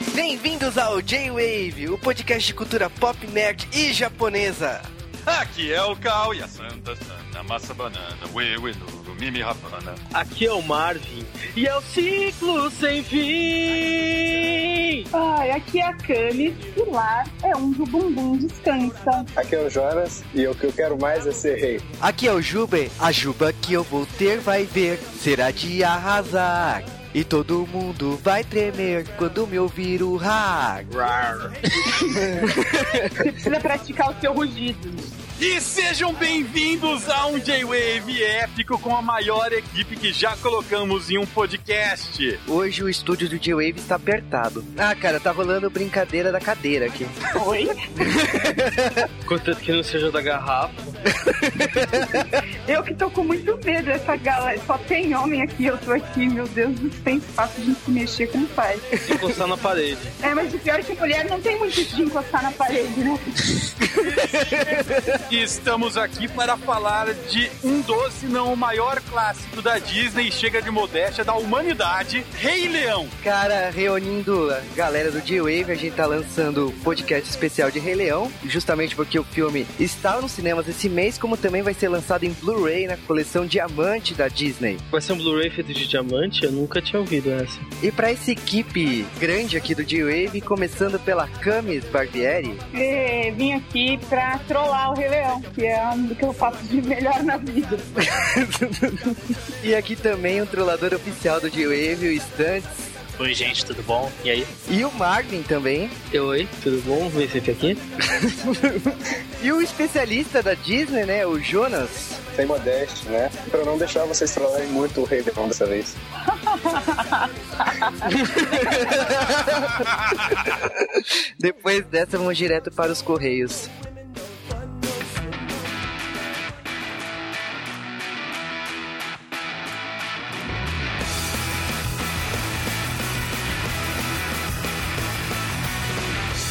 Bem-vindos ao J-Wave, o podcast de cultura pop, nerd e japonesa. Aqui é o Cal e a Santa Sana, massa banana, ue no mimi rapana. Aqui é o Marvin e é o ciclo sem fim. Ai, aqui é a Cami e lá é onde o bumbum descansa. Aqui é o Jonas e o que eu quero mais é ser rei. Aqui é o Jube, a juba que eu vou ter vai ver, será de arrasar. E todo mundo vai tremer quando me ouvir o rar. Você precisa praticar o seu rugido. E sejam bem-vindos a um J-Wave épico com a maior equipe que já colocamos em um podcast. Hoje o estúdio do J-Wave está apertado. Ah, cara, tá rolando brincadeira da cadeira aqui. Oi? Contanto que não seja da garrafa. Eu que tô com muito medo dessa galera. Só tem homem aqui, eu tô aqui, meu Deus, não tem espaço de se mexer como faz. Se encostar na parede. É, mas o pior é que mulher não tem muito de encostar na parede, né? E estamos aqui para falar de um dos, se não o maior clássico da Disney chega de modéstia da humanidade, Rei Leão. Cara, reunindo a galera do J-Wave, a gente tá lançando podcast especial de Rei Leão, justamente porque o filme está nos cinemas esse mês, como também vai ser lançado em Blu-ray na coleção Diamante da Disney. Vai ser um Blu-ray feito de diamante? Eu nunca tinha ouvido essa. E para essa equipe grande aqui do J-Wave, começando pela Camis Barbieri, E vim aqui pra trollar o Rei Leão, que é o que eu faço de melhor na vida. e aqui também o trollador oficial do J-Wave, o Stunts, Oi, gente, tudo bom? E aí? e o Marvin também, Oi, tudo bom? Vem sempre aqui. e o especialista da Disney, né, o Jonas. Sem modéstia, né? Pra não deixar vocês trollarem muito o rei Leão dessa vez. Depois dessa, vamos direto para os Correios.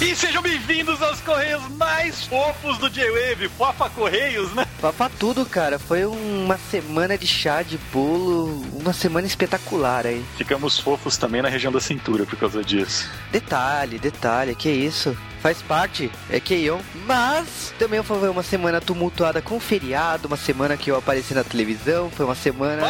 E sejam bem-vindos aos Correios mais fofos do J-Wave, Fofa Correios, né? Papa tudo, cara. Foi uma semana de chá, de bolo, uma semana espetacular aí. Ficamos fofos também na região da cintura por causa disso. Detalhe, detalhe, que isso? Faz parte, é Keion. Mas também foi uma semana tumultuada com feriado, uma semana que eu apareci na televisão, foi uma semana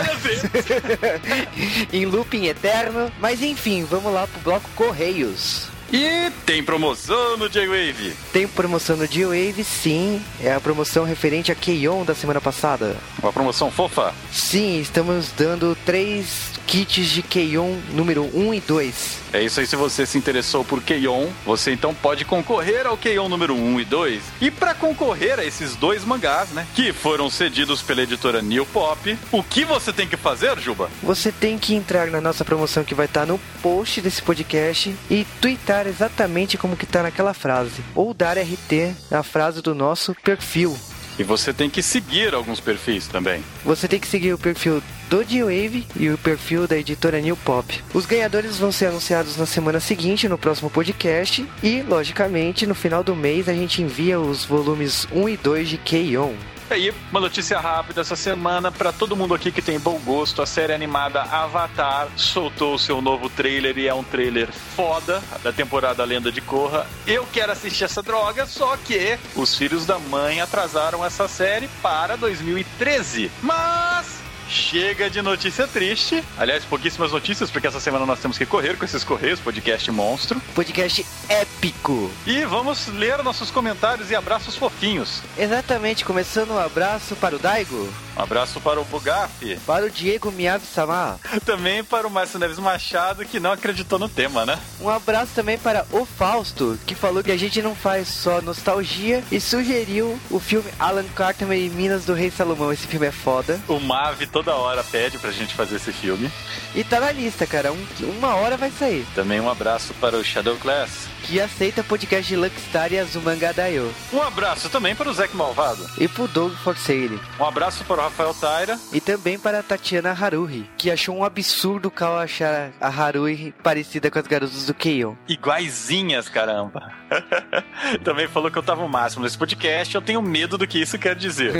em looping eterno. Mas enfim, vamos lá pro bloco Correios. E tem promoção no J-Wave. Tem promoção no G-Wave, sim. É a promoção referente a Keion da semana passada. Uma promoção fofa. Sim, estamos dando três kits de Keion número 1 e 2. É isso aí, se você se interessou por Keion, você então pode concorrer ao Keion número 1 e 2. E para concorrer a esses dois mangás, né, que foram cedidos pela editora New Pop, o que você tem que fazer, Juba? Você tem que entrar na nossa promoção que vai estar no post desse podcast e twittar exatamente como que tá naquela frase. Ou dar RT na frase do nosso perfil. E você tem que seguir alguns perfis também. Você tem que seguir o perfil do D-Wave e o perfil da editora New Pop. Os ganhadores vão ser anunciados na semana seguinte, no próximo podcast. E, logicamente, no final do mês a gente envia os volumes 1 e 2 de K-On! E aí, uma notícia rápida essa semana para todo mundo aqui que tem bom gosto. A série animada Avatar soltou o seu novo trailer e é um trailer foda da temporada Lenda de Korra. Eu quero assistir essa droga, só que os filhos da mãe atrasaram essa série para 2013. Mas Chega de notícia triste. Aliás, pouquíssimas notícias, porque essa semana nós temos que correr com esses correios, podcast monstro. Podcast épico! E vamos ler nossos comentários e abraços fofinhos. Exatamente, começando um abraço para o Daigo, Um abraço para o Bugaf, para o Diego Miyabi-sama, também para o Márcio Neves Machado, que não acreditou no tema, né? Um abraço também para o Fausto, que falou que a gente não faz só nostalgia e sugeriu o filme Alan Cartman e Minas do Rei Salomão. Esse filme é foda. O Mavi toda hora pede pra gente fazer esse filme. E tá na lista, cara. Um- uma hora vai sair. Também um abraço para o Shadow Class. Que aceita podcast de Luckstar e Azumanga Daioh. Um abraço também para o Zack Malvado. E pro Doug Forsaile. Um abraço para o Rafael Taira. E também para a Tatiana Haruhi, que achou um absurdo o Cal achar a Haruhi parecida com as garotas do Keion. Iguaizinhas, caramba. também falou que eu tava o máximo nesse podcast. Eu tenho medo do que isso quer dizer.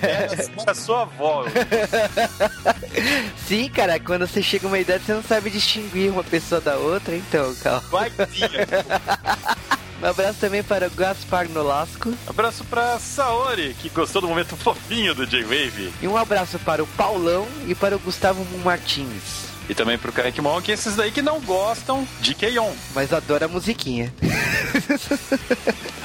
a sua avó. Sim, cara, quando você chega a uma idade, você não sabe distinguir uma pessoa da outra, então, calma. Vai, tia. Um abraço também para o Gaspar Nolasco. Abraço pra Saori, que gostou do momento fofinho do J-Wave. E um abraço para o Paulão e para o Gustavo Martins. E também pro Kaique Monk, esses daí que não gostam de Keion. Mas adora a musiquinha.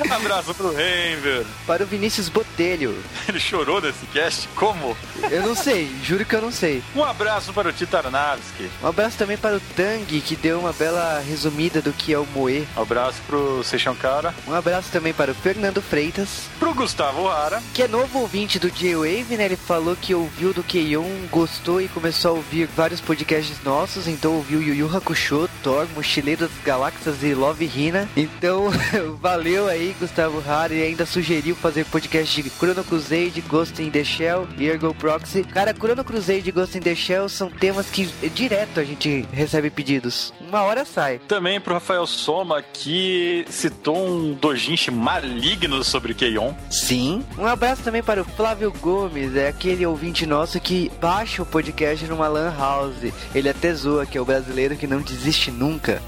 Abraço pro Renver. Para o Vinícius Botelho. Ele chorou nesse cast? Como? Eu não sei, juro que eu não sei. Um abraço para o Titarnavski. Um abraço também para o Tang, que deu uma bela resumida do que é o Moe. Um abraço pro Seishankara. Um abraço também para o Fernando Freitas, Pro Gustavo Hara. que é novo ouvinte do J-Wave, né? Ele falou que ouviu do Keion, gostou e começou a ouvir vários podcasts nossos. Então ouviu Yu Yu Hakusho, Thor, Mochileiro das Galáxias e Love Hina. Então, valeu aí, Gustavo Hara. E ainda sugeriu fazer podcast de Chrono Crusade, Ghost in the Shell e Ergo Proxy. Cara, Chrono Crusade e Ghost in the Shell são temas que eh, direto a gente recebe pedidos. Uma hora sai. Também pro Rafael Soma, que citou um dojinshi maligno sobre Keion. Sim. Um abraço também para o Flávio Gomes, é aquele ouvinte nosso que baixa o podcast numa lan house. Ele até zoa que é o brasileiro que não desiste nunca.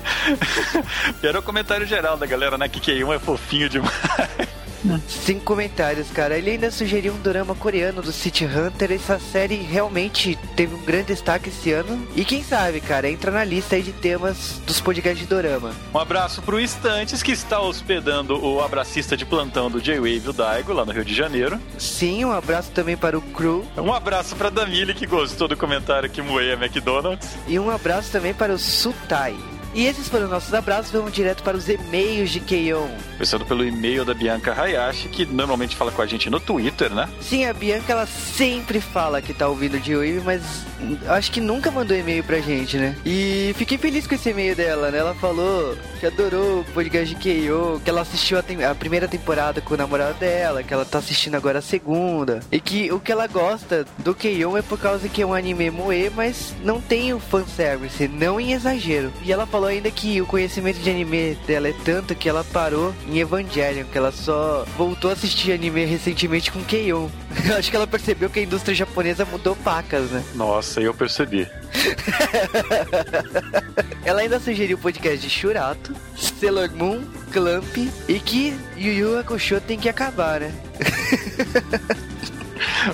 E era o comentário geral da galera, né? Que Keion é fofinho demais. Cinco comentários, cara. Ele ainda sugeriu um drama coreano do City Hunter. Essa série realmente teve um grande destaque esse ano. E quem sabe, cara, entra na lista aí de temas dos podcasts de dorama. Um abraço pro Instantes, que está hospedando o abracista de plantão do J-Wave, o Daigo, lá no Rio de Janeiro. Sim, um abraço também para o Crew. Um abraço pra Damile, que gostou do comentário que moei a McDonald's. E um abraço também para o Sutai. E esses foram nossos abraços. Vamos direto para os e-mails de Keion. Começando pelo e-mail da Bianca Hayashi, que normalmente fala com a gente no Twitter, né? Sim, a Bianca ela sempre fala que tá ouvindo de Wave, mas acho que nunca mandou e-mail pra gente, né? E fiquei feliz com esse e-mail dela, né? Ela falou que adorou o podcast de K.O., que ela assistiu a, tem- a primeira temporada com o namorado dela, que ela tá assistindo agora a segunda. E que o que ela gosta do K.O. é por causa que é um anime moe, mas não tem o fanservice, não em exagero. E ela falou ainda que o conhecimento de anime dela é tanto que ela parou em Evangelion, que ela só voltou a assistir anime recentemente com K.O. Eu acho que ela percebeu que a indústria japonesa mudou pacas, né? Nossa, eu percebi. Ela ainda sugeriu o podcast de Shurato, Sailor Moon, Clamp e que Yu Yu Hakusho tem que acabar, né?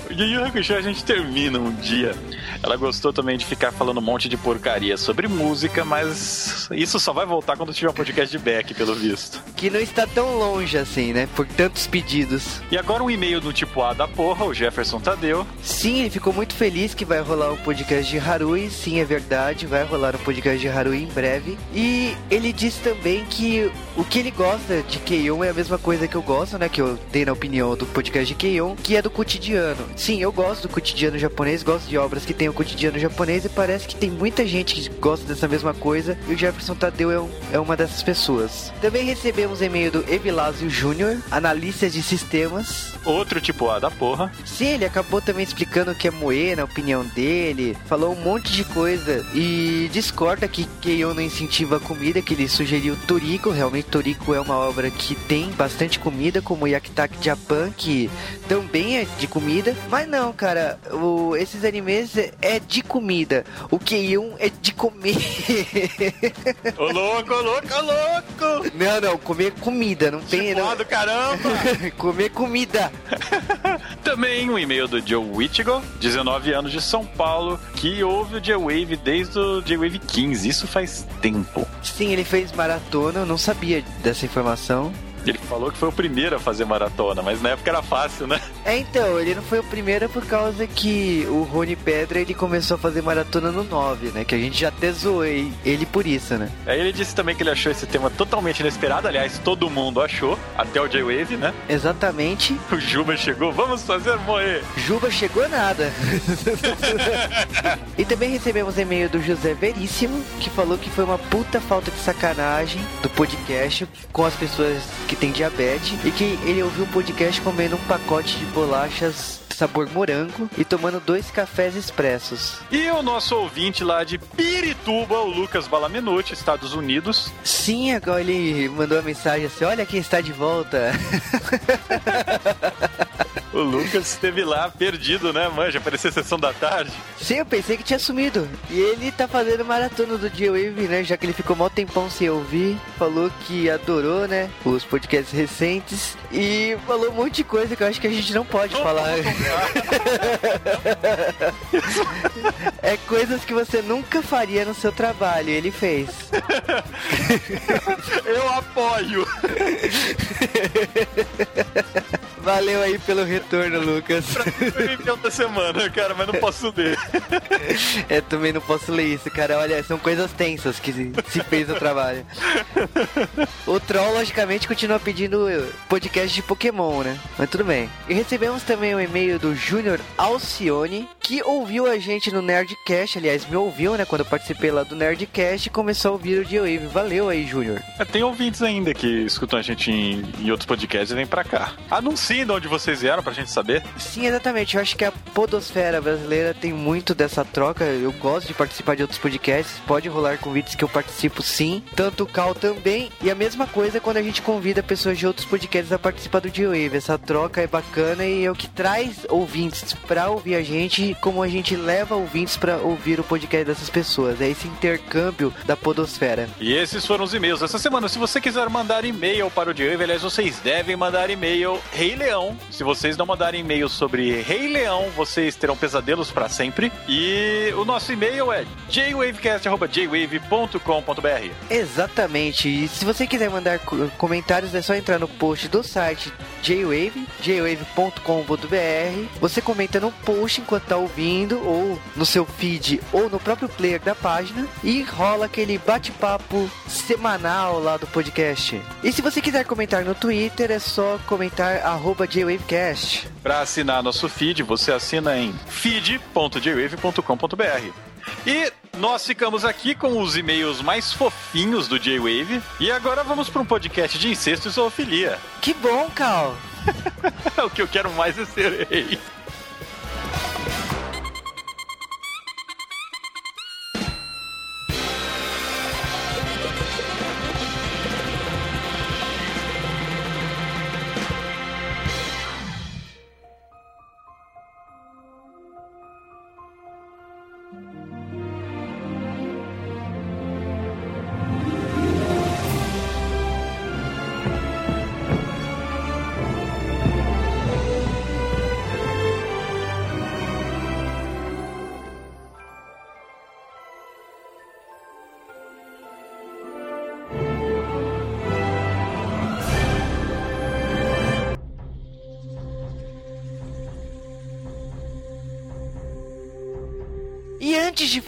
O Yu Yu Hakusho a gente termina um dia. Ela gostou também de ficar falando um monte de porcaria sobre música, mas isso só vai voltar quando tiver um podcast de back, pelo visto. Que não está tão longe assim, né? Por tantos pedidos. E agora um e-mail do tipo A da porra, o Jefferson Tadeu. Sim, ele ficou muito feliz que vai rolar um podcast de Harui. Sim, é verdade, vai rolar um podcast de Harui em breve. E ele disse também que o que ele gosta de Keion é a mesma coisa que eu gosto, né? Que eu dei na opinião do podcast de Keion, que é do cotidiano. Sim, eu gosto do cotidiano japonês, gosto de obras que tem o cotidiano japonês e parece que tem muita gente que gosta dessa mesma coisa. E o Jefferson Tadeu é, um- é uma dessas pessoas. Também recebemos e-mail do Evilásio Júnior, analista de sistemas, Outro tipo A da porra. Sim, ele acabou também explicando o que é moer, na opinião dele, falou um monte de coisa e discorda que Keion não incentiva a comida, que ele sugeriu Toriko, realmente Toriko é uma obra que tem bastante comida, como Yakitaki Japan, que também é de comida, mas não, cara, o- esses animes é- de comida, o Keion é de comer. Ô louco, ô louco, ô louco! não, não, comer comida, não tem... Não... do caramba! comer comida. Também um e-mail do Joe Wittigo, 19 anos de São Paulo, que ouve o J-Wave desde o J-Wave 15. Isso faz tempo. Sim, ele fez maratona, eu não sabia dessa informação. Ele falou que foi o primeiro a fazer maratona, mas na época era fácil, né? É, então, ele não foi o primeiro por causa que o Rony Pedra ele começou a fazer maratona no 9, né? Que a gente já até zoou ele por isso, né? Aí ele disse também que ele achou esse tema totalmente inesperado. Aliás, todo mundo achou, até o J-Wave, né? Exatamente. O Juba chegou, vamos fazer moer. Juba chegou nada. e também recebemos e-mail do José Veríssimo, que falou que foi uma puta falta de sacanagem do podcast com as pessoas que têm diabetes e que ele ouviu o podcast comendo um pacote de bolachas sabor morango e tomando dois cafés expressos. E o nosso ouvinte lá de Pirituba, o Lucas Balamenuti, Estados Unidos. Sim, agora ele mandou uma mensagem assim: Olha quem está de volta. O Lucas esteve lá perdido, né, manja? Parecia sessão da tarde. Sim, eu pensei que tinha sumido. E ele tá fazendo maratona do J-Wave, né? Já que ele ficou mal tempão sem ouvir. Falou que adorou, né? Os podcasts recentes. E falou um monte de coisa que eu acho que a gente não pode falar. é coisas que você nunca faria no seu trabalho. Ele fez. Eu apoio. Valeu aí pelo retorno, Lucas. Foi o da semana, cara, mas não posso ler. É, também não posso ler isso, cara. Olha, são coisas tensas que se, se fez no trabalho. O Troll, logicamente, continua pedindo podcast de Pokémon, né? Mas tudo bem. E recebemos também um e-mail do Júnior Alcione, que ouviu a gente no Nerdcast. Aliás, me ouviu, né? Quando eu participei lá do Nerdcast e começou a ouvir o G-Wave. Valeu aí, Júnior. É, Tem ouvintes ainda que escutam a gente em, em outros podcasts e vêm pra cá. Anunciem de onde vocês vieram pra gente saber. Sim, exatamente. Eu acho que a podosfera brasileira tem muito dessa troca. Eu gosto de participar de outros podcasts. Pode rolar convites que eu participo sim. Tanto o Cal também. E a mesma coisa quando a gente convida pessoas de outros podcasts a participar do G-Wave. Essa troca é bacana e é o que traz ouvintes pra ouvir a gente, como a gente leva ouvintes pra ouvir o podcast dessas pessoas. É esse intercâmbio da podosfera. E esses foram os e-mails dessa semana. Se você quiser mandar e-mail para o Diego, aliás, vocês devem mandar e-mail Rei Leão. Se vocês não mandarem e-mail sobre Rei Leão, vocês terão pesadelos para sempre. E o nosso e-mail é jwavecast.jwave.com.br. Exatamente. E se você quiser mandar co- comentários, é só entrar no post do site jwave, jwave.com.br. Você comenta no post enquanto tá ouvindo, ou no seu feed, ou no próprio player da página, e rola aquele bate-papo semanal lá do podcast. E se você quiser comentar no Twitter, é só comentar arroba jwavecast. Para assinar nosso feed, você assina em feed.jwave.com.br. E nós ficamos aqui com os e-mails mais fofinhos do J-Wave. E agora vamos para um podcast de incesto e zoofilia. Que bom, Cal! o que eu quero mais é ser rei.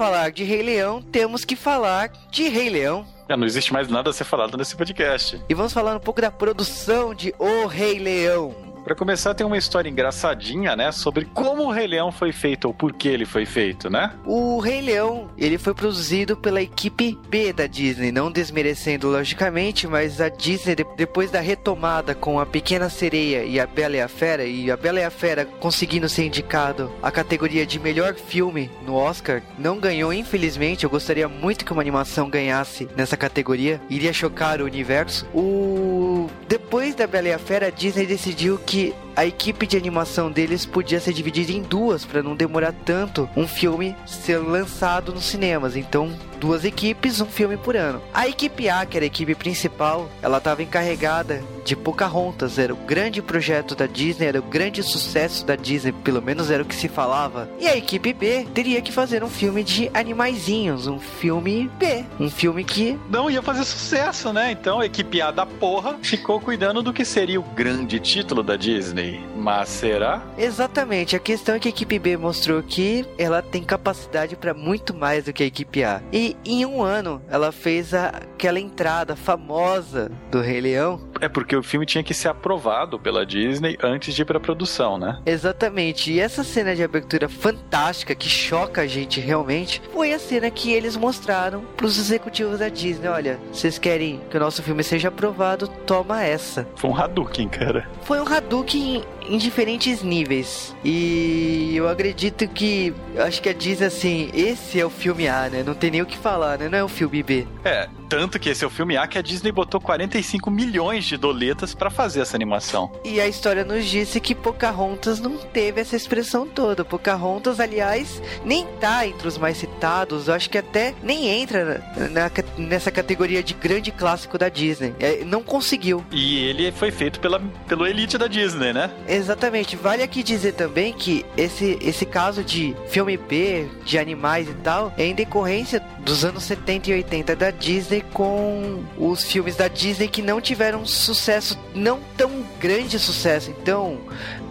Falar de Rei Leão, temos que falar de Rei Leão. É, não existe mais nada a ser falado nesse podcast. E vamos falar um pouco da produção de O Rei Leão. Pra começar, tem uma história engraçadinha, né? Sobre como o Rei Leão foi feito ou por que ele foi feito, né? O Rei Leão, ele foi produzido pela equipe B da Disney, não desmerecendo logicamente, mas a Disney de- depois da retomada com a Pequena Sereia e a Bela e a Fera e a Bela e a Fera conseguindo ser indicado a categoria de melhor filme no Oscar, não ganhou infelizmente. Eu gostaria muito que uma animação ganhasse nessa categoria, iria chocar o universo. O depois da Bela e a Fera, a Disney decidiu que a equipe de animação deles podia ser dividida em duas para não demorar tanto um filme ser lançado nos cinemas. Então, duas equipes, um filme por ano. A equipe A, que era a equipe principal, ela estava encarregada de Pocahontas, era o grande projeto da Disney, era o grande sucesso da Disney, pelo menos era o que se falava. E a equipe B teria que fazer um filme de animaizinhos, um filme B, um filme que Não ia fazer sucesso, né? Então a equipe A da porra ficou cuidando do que seria o grande título da Disney. Mas será? Exatamente, a questão é que a equipe B mostrou que ela tem capacidade para muito mais do que a equipe A. E em um ano ela fez a- aquela entrada famosa do Rei Leão. É porque o filme tinha que ser aprovado pela Disney antes de ir pra produção, né? Exatamente, e essa cena de abertura fantástica que choca a gente realmente foi a cena que eles mostraram pros executivos da Disney. Olha, vocês querem que o nosso filme seja aprovado? Toma essa. Foi um Hadouken, cara. Foi um Hadouken em, diferentes níveis. E eu acredito que. Acho que a Disney, assim, esse é o filme A, né? Não tem nem o que falar, né? Não é o filme B. É, Tanto que esse é o filme A que a Disney botou 45 milhões de doletas pra fazer essa animação. E a história nos disse que Pocahontas não teve essa expressão toda. Pocahontas, aliás, nem tá entre os mais citados. Eu acho que até nem entra na- nessa categoria de grande clássico da Disney. É, não conseguiu. E ele foi feito pela, pelo Elite da Disney, né? Exatamente. Vale aqui dizer também que esse, esse caso de filme B, de animais e tal, é em decorrência dos anos 70 e 80 da Disney com os filmes da Disney que não tiveram sucesso, não tão grande sucesso. Então,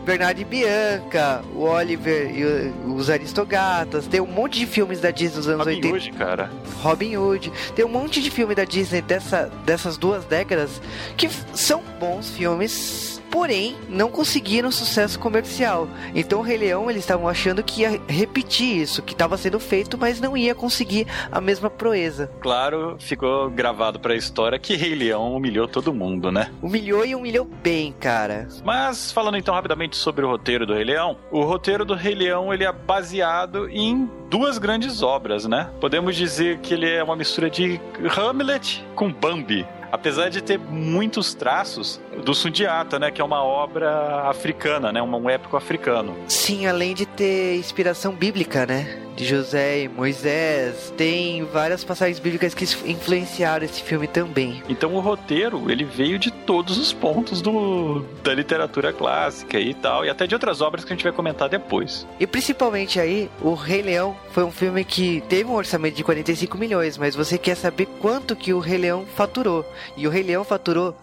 Bernardo e Bianca, o Oliver e os Aristogatas, tem um monte de filmes da Disney dos anos Robin 80. Hood, cara. Robin Hood. Tem um monte de filme da Disney dessa, dessas duas décadas que são bons filmes, porém não conseguiram sucesso comercial. Então o Rei Leão eles estavam achando que ia repetir isso, que estava sendo feito, mas não ia conseguir a mesma proeza. Claro, ficou gravado pra história que Rei Leão humilhou todo mundo, né? Humilhou e humilhou bem, cara. Mas falando então rapidamente sobre o roteiro do Rei Leão, o roteiro do Rei Leão ele é baseado em duas grandes obras, né? Podemos dizer que ele é uma mistura de Hamlet com Bambi. Apesar de ter muitos traços do Sundiata, né, que é uma obra africana, né, um, épico africano. Sim, além de ter inspiração bíblica, né? De José e Moisés, tem várias passagens bíblicas que influenciaram esse filme também. Então o roteiro ele veio de todos os pontos do, da literatura clássica e tal, e até de outras obras que a gente vai comentar depois. E principalmente aí, o Rei Leão foi um filme que teve um orçamento de 45 milhões, mas você quer saber quanto que o Rei Leão faturou. E o Rei Leão faturou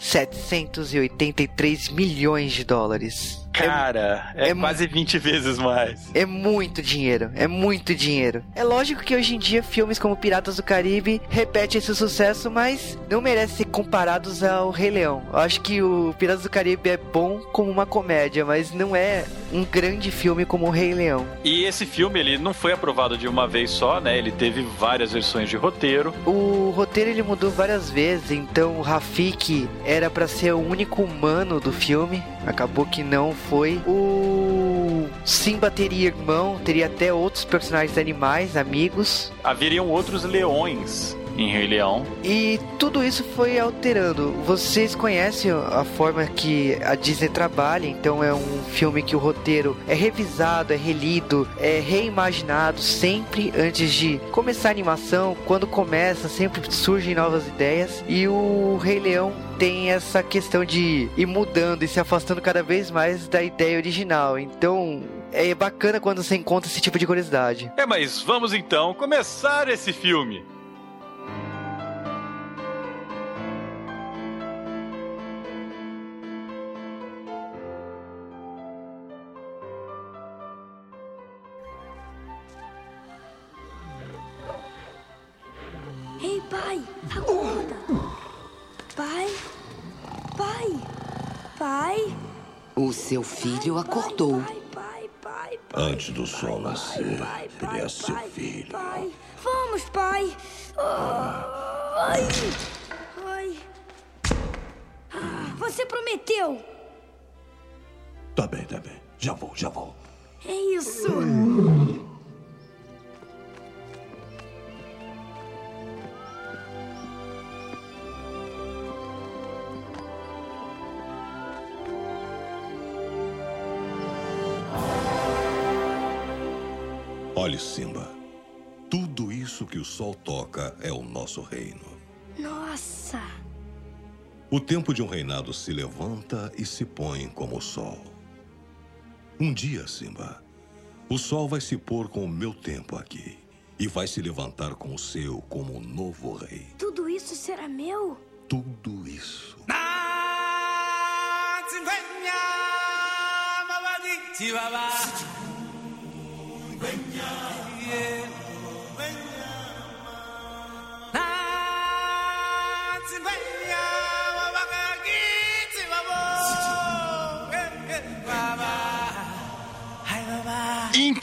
783 milhões de dólares. Cara, é, é quase 20 vezes mais. É muito dinheiro, é muito dinheiro. É lógico que hoje em dia filmes como Piratas do Caribe repetem esse sucesso, mas não merecem ser comparados ao Rei Leão. Eu acho que o Piratas do Caribe é bom como uma comédia, mas não é um grande filme como o Rei Leão. E esse filme ele não foi aprovado de uma vez só, né? Ele teve várias versões de roteiro. O roteiro ele mudou várias vezes, então o Rafik era pra ser o único humano do filme, acabou que não foi. O Simba teria irmão, teria até outros personagens animais, amigos, Haveriam outros leões em Rei Leão. e tudo isso foi alterando. Vocês conhecem a forma que a Disney trabalha, então é um filme que o roteiro é revisado, é relido, é reimaginado sempre antes de começar a animação. Quando começa, sempre surgem novas ideias. E o Rei Leão tem essa questão de ir mudando e se afastando cada vez mais da ideia original. Então é bacana quando você encontra esse tipo de curiosidade. É, mas vamos então começar esse filme. Pai, acorda. Pai, pai, pai. O seu filho acordou. Pai, pai, pai, pai. Antes do sol nascer, pai, ele pai, é seu pai, filho. Pai, vamos, pai. Ai, ai. Ah, Você prometeu. Tá bem, tá bem. Já vou, já vou. É isso. Simba. Tudo isso que o sol toca é o nosso reino. Nossa! O tempo de um reinado se levanta e se põe como o sol. Um dia, Simba, o sol vai se pôr com o meu tempo aqui e vai se levantar com o seu como novo rei. Tudo isso será meu? Tudo isso. Chihuahua.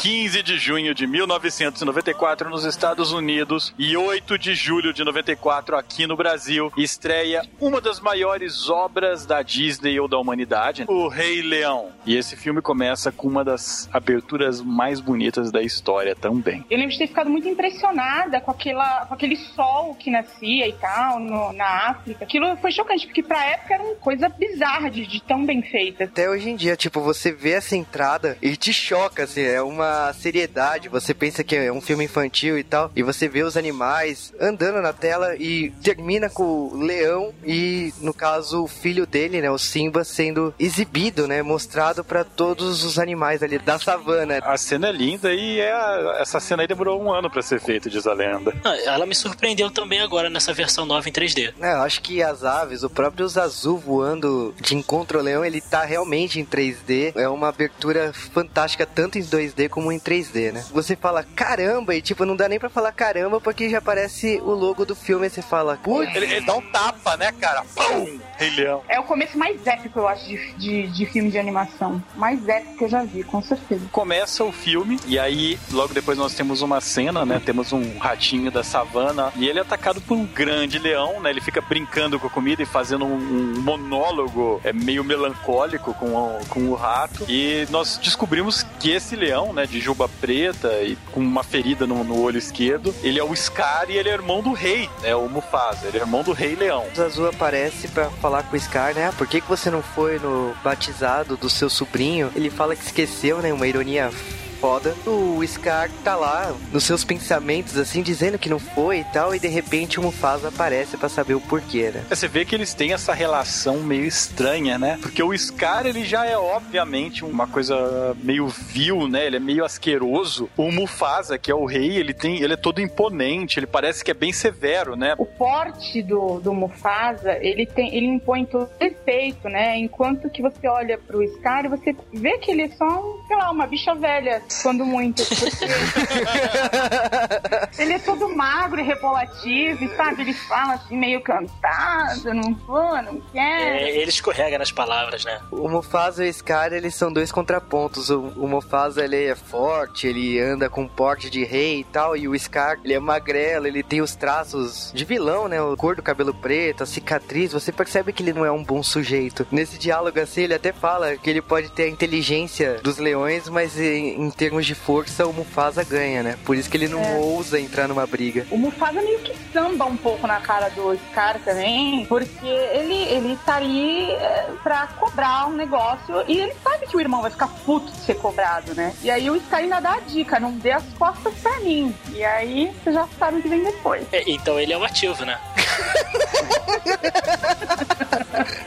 15 de junho de 1994 nos Estados Unidos e 8 de julho de 94 aqui no Brasil, estreia uma das maiores obras da Disney ou da humanidade, O Rei Leão. E esse filme começa com uma das aberturas mais bonitas da história também. Eu lembro de ter ficado muito impressionada com, aquela, com aquele sol que nascia e tal no- na África. Aquilo foi chocante, porque pra época era uma coisa bizarra de, de tão bem feita. Até hoje em dia, tipo, você vê essa entrada e te choca, assim, é uma seriedade. Você pensa que é um filme infantil e tal, e você vê os animais andando na tela e termina com o leão e, no caso, o filho dele, né, o Simba, sendo exibido, né, mostrado pra todos os animais ali da savana. A cena é linda e é a- essa cena aí demorou um ano pra ser feita, diz a lenda. Ah, Ela me surpreendeu também agora nessa versão nova em 3D. É, eu acho que as aves, o próprio Zazu voando de encontro ao leão, ele tá realmente em 3D. É uma abertura fantástica, tanto em 2D como em 3D, né? Você fala caramba, e tipo, não dá nem pra falar caramba, porque já aparece o logo do filme e você fala, putz, Ele, ele dá um tapa, né, cara? Pum! Rei Leão. É o começo mais épico, eu acho, de, de, de filme de animação. Mais épico que eu já vi, com certeza. Começa o filme e aí logo depois nós temos uma cena, né? Temos um ratinho da savana e ele é atacado por um grande leão, né? Ele fica brincando com a comida e fazendo um, um monólogo é, meio melancólico com o, com o rato. E nós descobrimos que esse leão, né? De juba preta e com uma ferida no, no olho esquerdo, ele é o Scar e ele é irmão do rei, né? O Mufasa. Ele é irmão do rei leão. o Zazu aparece pra falar com o Scar, né? Ah, por que, que você não foi no batizado do seu sobrinho? Ele fala que esqueceu, né? Uma ironia foda. O Scar tá lá nos seus pensamentos, assim, dizendo que não foi e tal, e de repente o Mufasa aparece pra saber o porquê, né? Você vê que eles têm essa relação meio estranha, né? Porque o Scar, ele já é obviamente uma coisa meio vil, né? Ele é meio asqueroso. O Mufasa, que é o rei, ele tem, ele é todo imponente, ele parece que é bem severo, né? O porte do, do Mufasa, ele tem, ele impõe todo respeito, né? Enquanto que você olha pro Scar e você vê que ele é só, um, sei lá, uma bicha velha, quando muito. Porque ele é todo magro e rebolativo, e sabe? Ele fala assim, meio cantado, não vou, não quero. É, ele escorrega nas palavras, né? O Mufasa e o Scar, eles são dois contrapontos. O, o Mufasa, ele é forte, ele anda com porte de rei e tal, e o Scar, ele é magrelo, ele tem os traços de vilão, né? O cor do cabelo preto, a cicatriz, você percebe que ele não é um bom sujeito. Nesse diálogo assim, ele até fala que ele pode ter a inteligência dos leões, mas em, em termos de força, o Mufasa ganha, né? Por isso que ele não É. ousa entrar numa briga. O Mufasa meio que samba um pouco na cara do Scar também, porque ele, ele tá ali é, pra cobrar um negócio e ele sabe que o irmão vai ficar puto de ser cobrado, né? E aí o Scar ainda dá a dica, não dê as costas pra mim. E aí você já sabe o que vem depois. É, então ele é o ativo, né?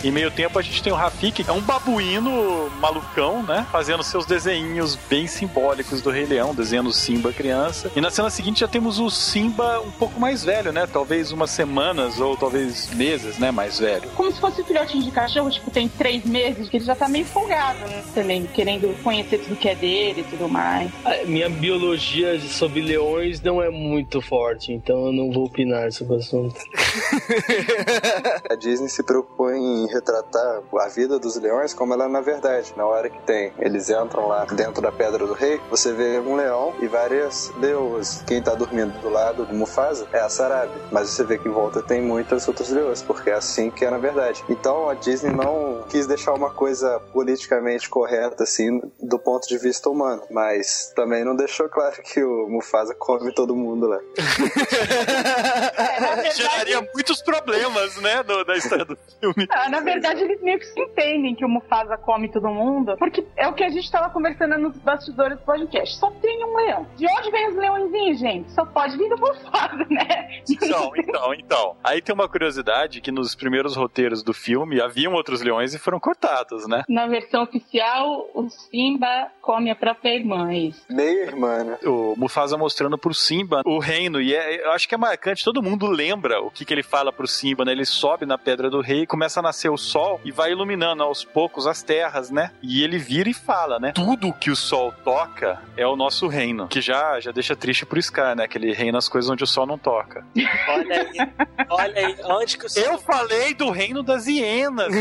Em meio tempo a gente tem o Rafik, que é um babuíno malucão, né? Fazendo seus desenhinhos bem simbólicos do Rei Leão, desenhando Simba criança. E na cena seguinte já temos o Simba um pouco mais velho, né? Talvez umas semanas ou talvez meses, né? Mais velho. Como se fosse um filhotinho de cachorro, tipo, tem três meses, que ele já tá meio folgado, né? Também, querendo conhecer tudo que é dele e tudo mais. Ah, Minha biologia sobre leões não é muito forte, então eu não vou opinar sobre o assunto. A Disney se preocupou em retratar a vida dos leões como ela é na verdade. Na hora que tem, eles entram lá dentro da Pedra do Rei, você vê um leão e várias leoas. Quem tá dormindo do lado do Mufasa é a Sarabi, mas você vê que em volta tem muitas outras leoas, porque é assim que é na verdade. Então a Disney não quis deixar uma coisa politicamente correta assim do ponto de vista humano, mas também não deixou claro que o Mufasa come todo mundo lá. É, na verdade, Geraria muitos problemas, né? do- da história do filme. Ah, na verdade, eles meio que se entendem que o Mufasa come todo mundo, porque é o que a gente tava conversando nos bastidores do podcast. Só tem um leão. De onde vem os leõezinhos, gente? Só pode vir do Mufasa, né? Então, então, então. Aí tem uma curiosidade que nos primeiros roteiros do filme haviam outros leões e foram cortados, né? Na versão oficial, o Simba come a própria irmã, é isso. Meia irmã, né? O Mufasa mostrando pro Simba o reino. E é- eu acho que é marcante, todo mundo lembra o que, que ele fala pro Simba, né? Ele sobe na Pedra do Rei, começa a nascer o sol e vai iluminando aos poucos as terras, né? E ele vira e fala, né? Tudo que o sol toca é o nosso reino. Que já, já deixa triste pro Scar, né? Que ele reina as coisas onde o sol não toca. Olha aí, olha aí, onde que o Eu falei do reino das hienas.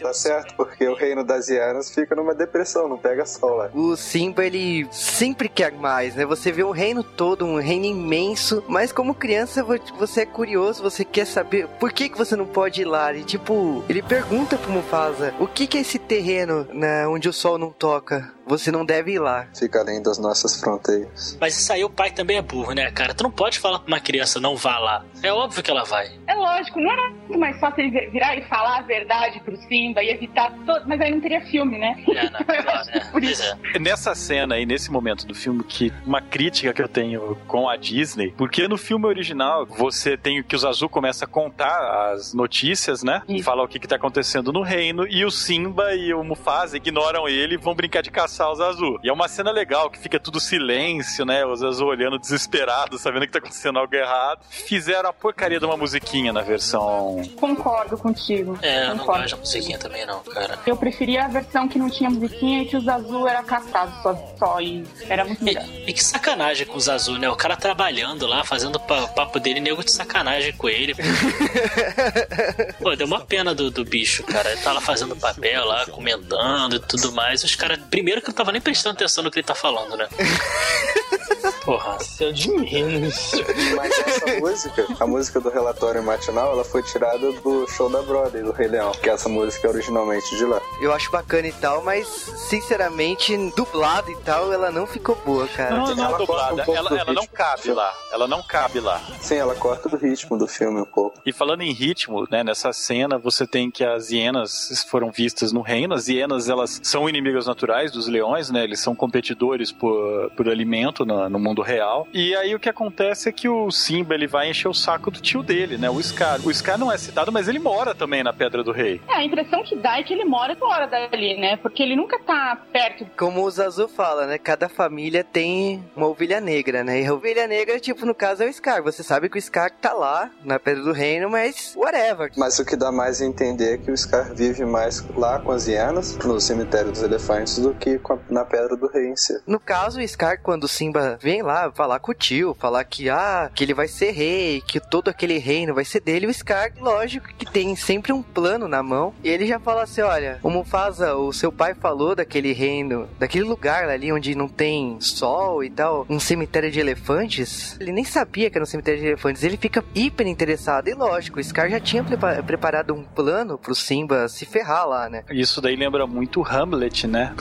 Tá certo, porque o reino das hienas fica numa depressão, não pega sol lá. O Simba, ele sempre quer mais, né? Você vê o reino todo, um reino imenso, mas como criança vo- você é curioso, você quer saber por que, que você não pode ir lá. E tipo, ele pergunta pro Mufasa, o que, que é esse terreno né, onde o sol não toca? Você não deve ir lá. Fica além das nossas fronteiras. Mas isso aí o pai também é burro, né, cara? Tu não pode falar pra uma criança não vá lá. É óbvio que ela vai. É lógico, não era muito mais fácil ele virar e falar a verdade pro Simba e evitar todo. Mas aí não teria filme, né? É, não, claro, né? Por Pois isso. é. Nessa cena aí, nesse momento do filme, que uma crítica que eu tenho com a Disney, porque no filme original você tem que o Zazu começa a contar as notícias, né? Isso. Falar o que, que tá acontecendo no reino, e o Simba e o Mufasa ignoram ele e vão brincar de caçar o Zazu. E é uma cena legal, que fica tudo silêncio, né? O Zazu olhando desesperado, sabendo que tá acontecendo algo errado. Fizeram a porcaria de uma musiquinha na versão. Concordo contigo. É, eu não gosto da musiquinha também, não, cara. Eu preferia a versão que não tinha musiquinha e que os azul era caçado só, só e era muito melhor. E, e que sacanagem com os azul, né? O cara trabalhando lá, fazendo pa- papo dele, nego de sacanagem com ele. Pô, deu uma pena do, do bicho, cara. Ele tá lá fazendo papel lá, comentando e tudo mais. Os caras, primeiro que não tava nem prestando atenção no que ele tá falando, né? Porra. É de menos. Mas essa música, a música do relatório matinal, ela foi tirada do show da Broadway, do Rei Leão, que essa música é originalmente de lá. Eu acho bacana e tal, mas sinceramente, dublado e tal, ela não ficou boa, cara. Não, não é Ela um dublada. pouco Ela, ela não cabe lá. Ela não cabe lá. Sim, ela corta do ritmo do filme um pouco. E falando em ritmo, né, nessa cena você tem que as hienas foram vistas no reino. As hienas, elas são inimigas naturais dos leões, né? Eles são competidores por, por alimento no, no mundo real. E aí o que acontece é que o Simba, ele vai encher o saco do tio dele, né? O Scar. O Scar não é citado, mas ele mora também na Pedra do Rei. É, a impressão que dá é que ele mora fora dali, né? Porque ele nunca tá perto. Como o Zazu fala, né? Cada família tem uma ovelha negra, né? E a ovelha negra, tipo, no caso é o Scar. Você sabe que o Scar tá lá, na Pedra do Reino, mas whatever. Mas o que dá mais a entender é que o Scar vive mais lá com as hienas, no cemitério dos elefantes, do que com a- na Pedra do Rei em si. No caso, o Scar, quando o Simba vem lá falar com o tio, falar que, ah, que ele vai ser rei, que todo aquele reino vai ser dele, o Scar, lógico que tem sempre um plano na mão. E ele já fala assim: olha, o Mufasa, o seu pai falou daquele reino, daquele lugar ali onde não tem sol e tal, um cemitério de elefantes. Ele nem sabia que era um cemitério de elefantes, ele fica hiper interessado. E lógico, o Scar já tinha prepa- preparado um plano pro Simba se ferrar lá, né? Isso daí lembra muito Hamlet, né?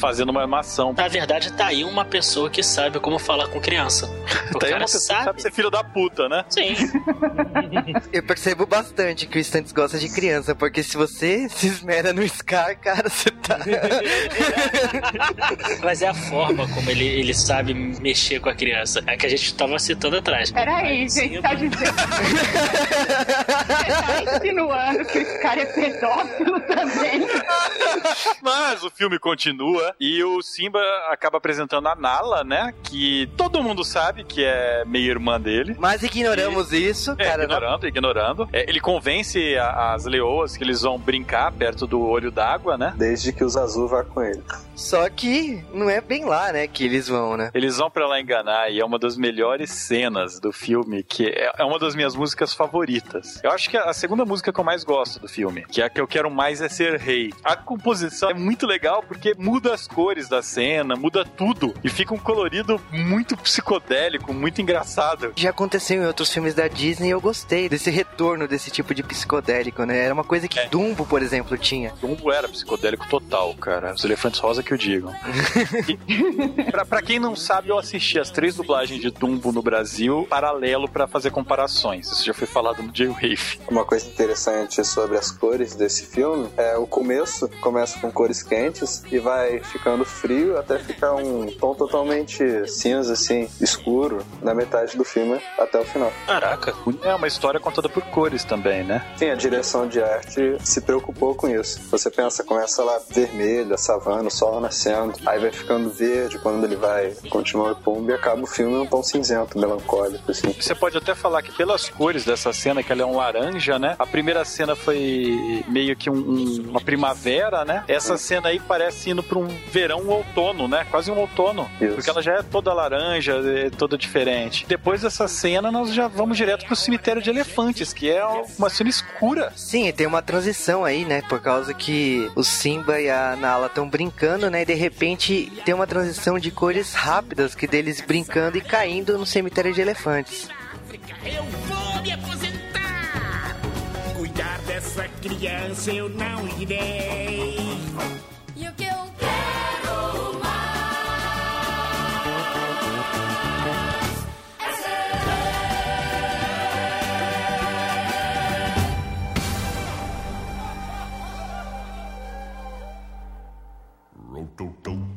Fazendo uma armação. Na verdade, tá aí uma pessoa que sabe como falar com criança. O Tá aí cara uma pessoa que sabe. sabe ser filho da puta, né? Sim. Eu percebo bastante que o Stantes gosta de criança, porque se você se esmera no Scar, cara, você tá. Mas é a forma como ele, ele sabe mexer com a criança. É que a gente tava citando atrás. Peraí, gente, sim, tá dizendo. Você tá insinuando que esse cara é pedófilo também? Mas o filme continua e o Simba acaba apresentando a Nala, né? Que todo mundo sabe que é meio irmã dele. Mas ignoramos isso, É, cara. não- ignorando, ignorando. É, ele convence a- as leoas que eles vão brincar perto do olho d'água, né? Desde que os azul vá com ele. Só que não é bem lá, né, que eles vão, né? Eles vão pra lá enganar e é uma das melhores cenas do filme, que é é uma das minhas músicas favoritas. Eu acho que é a segunda música que eu mais gosto do filme, que é a que eu quero mais é ser rei. A composição é muito legal porque muda as cores da cena, muda tudo e fica um colorido muito psicodélico, muito engraçado. Já aconteceu em outros filmes da Disney e eu gostei desse retorno desse tipo de psicodélico, né? Era uma coisa que É. Dumbo, por exemplo, tinha. Dumbo era psicodélico total, cara. Os elefantes rosa que o digam. Pra, pra quem não sabe, eu assisti as três dublagens de Dumbo no Brasil, paralelo pra fazer comparações. Isso já foi falado no J-Wave. Uma coisa interessante sobre as cores desse filme é o começo começa com cores quentes e vai ficando frio até ficar um tom totalmente cinza, assim, escuro, na metade do filme até o final. Caraca. É uma história contada por cores também, né? Sim, a direção de arte se preocupou com isso. Você pensa, começa lá vermelho, a savana, o sol Nascendo. Aí vai ficando verde quando ele vai continuar o Pumba e acaba o filme um tom cinzento, melancólico, assim. Você pode até falar que pelas cores dessa cena, que ela é um laranja, né? A primeira cena foi meio que um- um- uma primavera, né? Essa cena aí parece indo pra um verão, um outono, né? Quase um outono. Isso. Porque ela já é toda laranja, é toda diferente. Depois dessa cena, nós já vamos direto pro cemitério de elefantes, que é uma cena escura. Sim, tem uma transição aí, né? Por causa que o Simba e a Nala estão brincando, né? E de repente tem uma transição de cores rápidas, que deles brincando e caindo no cemitério de elefantes. Eu vou me aposentar. Cuidar dessa criança eu não irei. E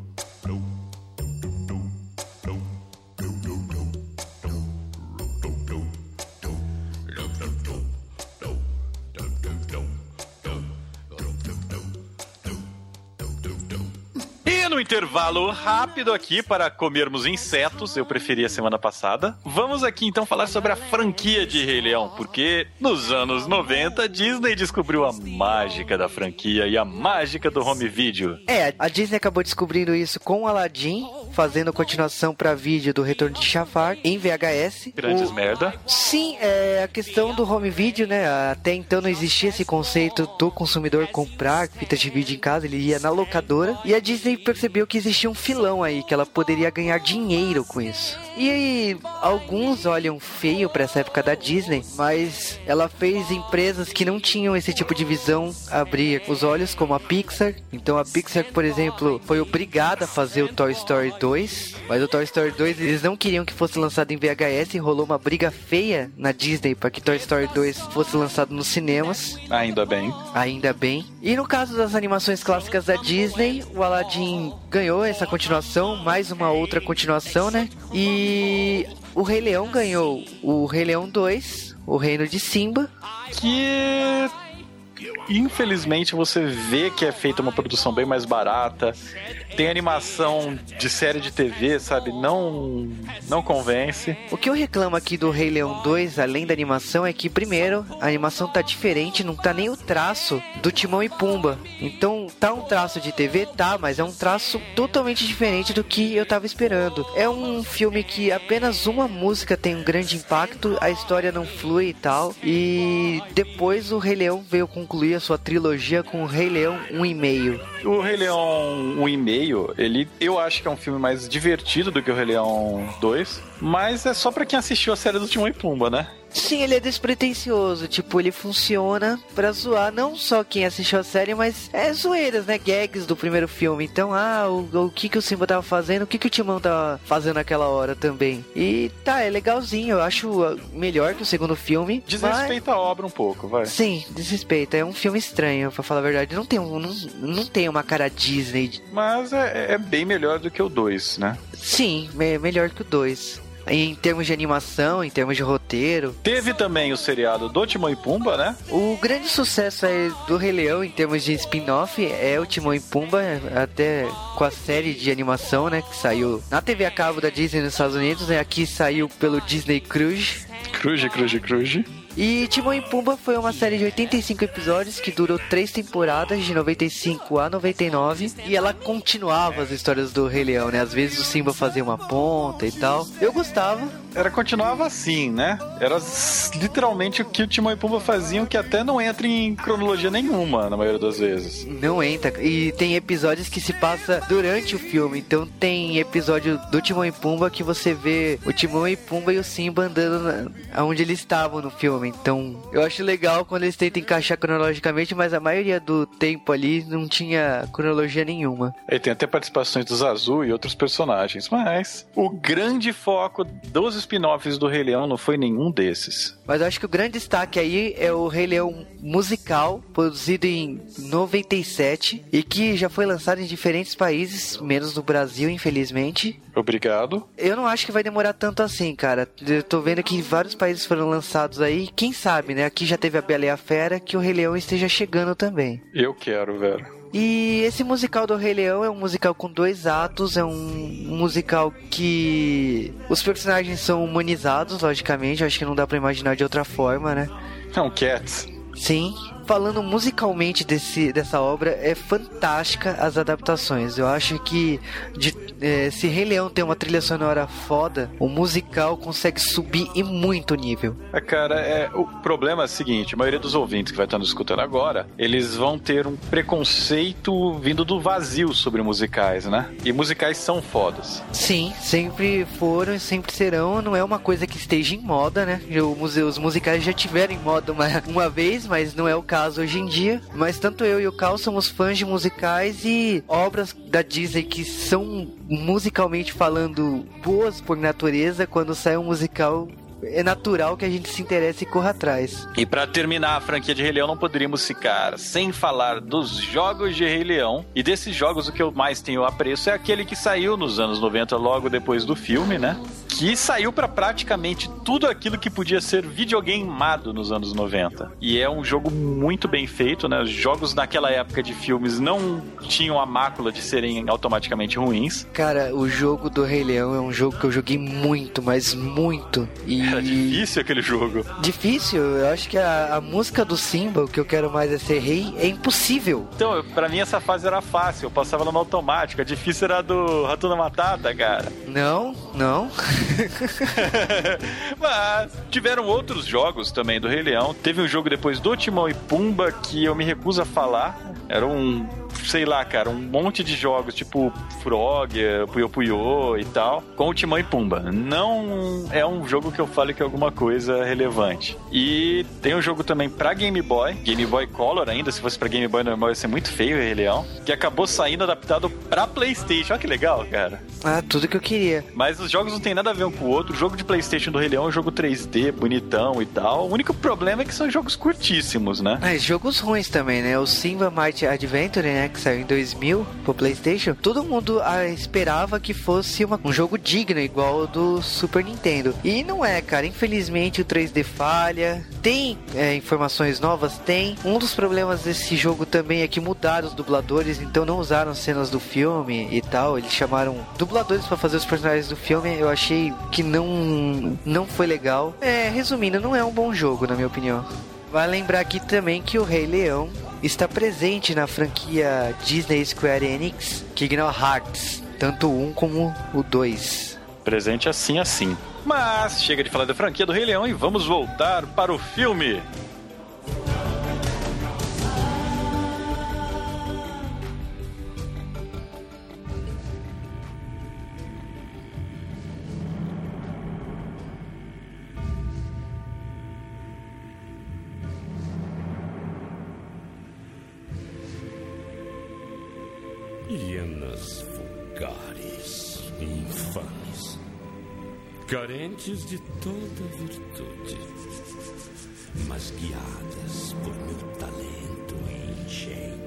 no intervalo rápido aqui para comermos insetos, eu preferi a semana passada. Vamos aqui então falar sobre a franquia de Rei Leão, porque nos anos 90 a Disney descobriu a mágica da franquia e a mágica do home video. É, a Disney acabou descobrindo isso com Aladdin, fazendo continuação pra vídeo do Retorno de Jafar em VHS. Grandes O- merda. Sim, é a questão do home video, né? Até então não existia esse conceito do consumidor comprar fitas de vídeo em casa, ele ia na locadora. E a Disney percebeu que existia um filão aí, que ela poderia ganhar dinheiro com isso. E aí, alguns olham feio pra essa época da Disney, mas ela fez empresas que não tinham esse tipo de visão abrir os olhos, como a Pixar. Então a Pixar, por exemplo, foi obrigada a fazer o Toy Story 2, mas o Toy Story 2 eles não queriam que fosse lançado em VHS e rolou uma briga feia na Disney para que Toy Story 2 fosse lançado nos cinemas. Ainda bem. Ainda bem. E no caso das animações clássicas da Disney, o Aladdin ganhou essa continuação, mais uma outra continuação, né? E o Rei Leão ganhou o Rei Leão 2, o Reino de Simba. Que infelizmente você vê que é feita uma produção bem mais barata. Tem animação de série de TV, sabe? Não não convence. O que eu reclamo aqui do Rei Leão 2, além da animação, é que, primeiro, a animação tá diferente, não tá nem o traço do Timão e Pumba. Então, tá um traço de TV? Tá, mas é um traço totalmente diferente do que eu tava esperando. É um filme que apenas uma música tem um grande impacto, a história não flui e tal. E depois o Rei Leão veio concluir a sua trilogia com o Rei Leão 1,5. O Rei Leão 1,5, ele eu acho que é um filme mais divertido do que o Rei Leão 2, mas é só pra quem assistiu a série do Timão e Pumba, né? Sim, ele é despretensioso, tipo, ele funciona pra zoar não só quem assistiu a série, mas é zoeiras, né? Gags do primeiro filme. Então, ah, o, o que que o Simba tava fazendo, o que que o Timão tava fazendo naquela hora também. E tá, é legalzinho, eu acho ah, melhor que o segundo filme. mas- Desrespeita a obra um pouco, vai. Sim, desrespeita. É um filme estranho, pra falar a verdade. Não tem, um, não, não tem uma cara Disney. Mas é, é bem melhor do que o 2, né? Sim, é melhor que o 2. Em termos de animação, em termos de roteiro, Teve também o seriado do Timão e Pumba, né? O grande sucesso aí do Rei Leão em termos de spin-off é o Timão e Pumba, até com a série de animação, né, que saiu na TV a cabo da Disney nos Estados Unidos, né, aqui saiu pelo Disney Cruise. Cruze, cruze, cruze. E Timão e Pumba foi uma série de 85 episódios que durou três temporadas, de 95 a 99, e ela continuava as histórias do Rei Leão, né? Às vezes o Simba fazia uma ponta e tal. Eu gostava, Era continuava assim, né? Era literalmente o que o Timão e Pumba faziam, que até não entra em cronologia nenhuma, na maioria das vezes. Não entra. E tem episódios que se passa durante o filme. Então tem episódio do Timão e Pumba que você vê o Timão e Pumba e o Simba andando na, onde eles estavam no filme. Então eu acho legal quando eles tentam encaixar cronologicamente, mas a maioria do tempo ali não tinha cronologia nenhuma. Aí tem até participações do Zazu e outros personagens, mas o grande foco dos spin-offs do Rei Leão não foi nenhum desses. Mas eu acho que o grande destaque aí é o Rei Leão musical, produzido em 97 e que já foi lançado em diferentes países, menos no Brasil, infelizmente. Obrigado. Eu não acho que vai demorar tanto assim, cara. Eu tô vendo que vários países foram lançados aí. Quem sabe, né? Aqui já teve a Bela e a Fera, que o Rei Leão esteja chegando também. Eu quero, velho. E esse musical do Rei Leão é um musical com dois atos, é um musical que os personagens são humanizados, logicamente, acho que não dá pra imaginar de outra forma, né? É um Cats. Sim. Falando musicalmente desse, dessa obra, é fantástica as adaptações. Eu acho que de, é, se Rei Leão tem uma trilha sonora foda, o musical consegue subir e muito nível. É, cara, é, o problema é o seguinte: a maioria dos ouvintes que vai estar nos escutando agora, eles vão ter um preconceito vindo do vazio sobre musicais, né? E musicais são fodas. Sim, sempre foram e sempre serão. Não é uma coisa que esteja em moda, né? Os musicais já tiveram em moda uma, uma vez, mas não é o caso hoje em dia. Mas tanto eu e o Cal somos fãs de musicais e obras da Disney que são musicalmente falando boas por natureza. Quando sai um musical, é natural que a gente se interesse e corra atrás. E pra terminar a franquia de Rei Leão, não poderíamos ficar sem falar dos jogos de Rei Leão. E desses jogos, o que eu mais tenho apreço é aquele que saiu nos anos 90, logo depois do filme, né? Que saiu pra praticamente tudo aquilo que podia ser videogameado nos anos 90. E é um jogo muito bem feito, né? Os jogos naquela época de filmes não tinham a mácula de serem automaticamente ruins. Cara, o jogo do Rei Leão é um jogo que eu joguei muito, mas muito. E Era difícil aquele jogo. difícil, eu acho que a, a música do Simba, o que eu quero mais é ser rei, é impossível. Então, pra mim essa fase era fácil, eu passava ela no automático. A difícil era do Ratuna Matata, cara. Não, não. Mas tiveram outros jogos também do Rei Leão. Teve um jogo depois do Timão e Pumba que eu me recuso a falar. Era um, sei lá, cara, um monte de jogos tipo Frog, eh, Puyo Puyo e tal, com o Timão e Pumba. Não é um jogo que eu fale que é alguma coisa relevante. E tem um jogo também pra Game Boy, Game Boy Color ainda, se fosse pra Game Boy normal ia ser muito feio o Rei Leão, que acabou saindo adaptado pra PlayStation. Olha que legal, cara. Ah, tudo que eu queria. Mas os jogos não tem nada a ver um com o outro. O jogo de PlayStation do Rei Leão é um jogo 3D, bonitão e tal. O único problema é que são jogos curtíssimos, né? Mas jogos ruins também, né? O Simba Mighty Adventure, né? Que saiu em 2000 pro PlayStation. Todo mundo ah, esperava que fosse uma- um jogo digno, igual ao do Super Nintendo. E não é, cara. Infelizmente o 3D falha. Tem é, informações novas? Tem. Um dos problemas desse jogo também é que mudaram os dubladores, então não usaram cenas do filme e tal. Eles chamaram dubladores pra fazer os personagens do filme. Eu achei que não, não foi legal. É, resumindo, não é um bom jogo, na minha opinião. Vale lembrar aqui também que o Rei Leão está presente na franquia Disney Square Enix Kingdom Hearts, tanto 1 como o 2. Presente assim, assim. Mas chega de falar da franquia do Rei Leão e vamos voltar para o filme. Carentes de toda virtude, mas guiadas por meu talento e engenho.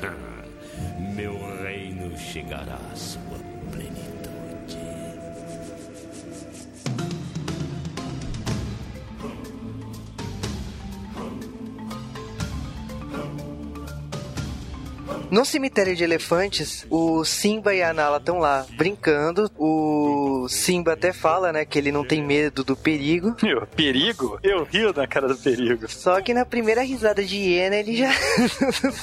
Meu reino chegará à sua plenitude. No cemitério de elefantes, o Simba e a Nala estão lá brincando. O Simba até fala, né, que ele não tem medo do perigo. Meu, perigo? Eu rio na cara do perigo. Só que na primeira risada de hiena ele já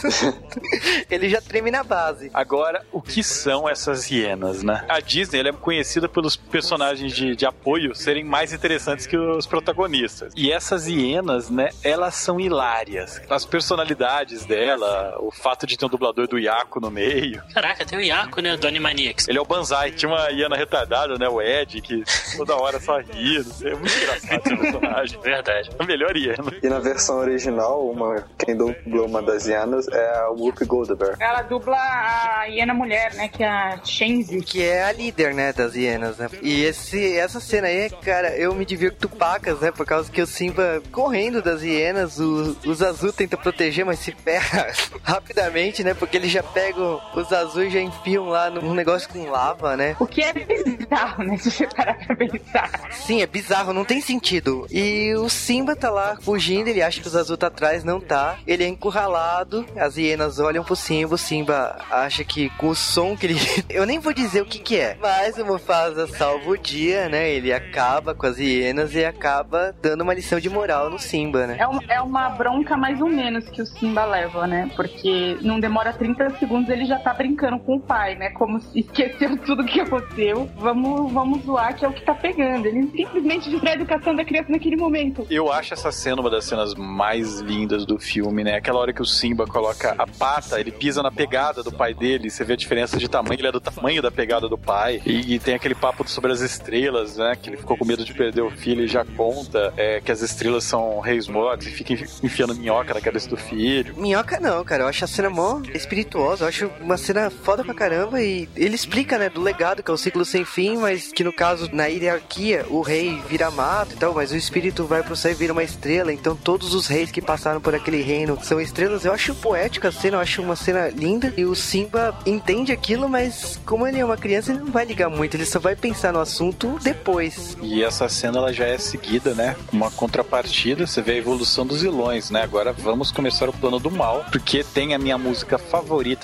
ele já treme na base. Agora, o que são essas hienas, né? A Disney ela é conhecida pelos personagens de, de apoio serem mais interessantes que os protagonistas. E essas hienas, né, elas são hilárias. As personalidades dela, o fato de ter um dublador do Iaco no meio. Caraca, tem o Iaco, né? Do Animaniacs. Ele é o Banzai. Tinha uma hiena retardada, né? O Ed, que toda hora só ria. não sei, É muito engraçado esse personagem. Verdade. A melhor hiena. E na versão original, uma, quem dublou uma das hienas é a Whoopi Goldberg. Ela dubla a hiena mulher, né? Que é a Shenzi. Que é a líder, né, das hienas, né? E esse, essa cena aí, cara, eu me divirto pacas, né? Por causa que o Simba correndo das hienas, o, os azul tenta proteger, mas se ferra rapidamente, né? Porque eles já pegam os azuis e já enfiam lá num negócio com lava, né? O que é bizarro. né? Se você parar pra pensar. Sim, é bizarro, não tem sentido. E o Simba tá lá fugindo, ele acha que o Zazu tá atrás, não tá. Ele é encurralado, as hienas olham pro Simba, o Simba acha que com o som que ele. Eu nem vou dizer o que que é, mas o Mufasa salva o dia, né? Ele acaba com as hienas e acaba dando uma lição de moral no Simba, né? É, um- é uma bronca mais ou menos que o Simba leva, né? Porque não demora 30 segundos, ele já tá brincando com o pai, né? Como se esqueceu tudo que aconteceu. Vamos, vamos zoar que é o que tá pegando. Ele simplesmente destrói a educação da criança naquele momento. Eu acho essa cena uma das cenas mais lindas do filme, né? Aquela hora que o Simba coloca a pata, ele pisa na pegada do pai dele, você vê a diferença de tamanho, ele é do tamanho da pegada do pai. E, e tem aquele papo sobre as estrelas, né? Que ele ficou com medo de perder o filho e já conta é, que as estrelas são reis mortos e fica enfiando minhoca na cabeça do filho. Minhoca não, cara. Eu acho a cena mó espirituosa. Eu acho uma cena foda pra caramba. E ele explica, né, do legado, que é o ciclo sem fim, mas que no caso, na hierarquia, o rei vira mato e tal, mas o espírito vai pro céu e vira uma estrela. Então todos os reis que passaram por aquele reino são estrelas. Eu acho poética a cena, eu acho uma cena linda. E o Simba entende aquilo, mas como ele é uma criança, ele não vai ligar muito. Ele só vai pensar no assunto depois. E essa cena ela já é seguida, né? Uma contrapartida, você vê a evolução dos vilões, né? Agora vamos começar o plano do mal, porque tem a minha música favorita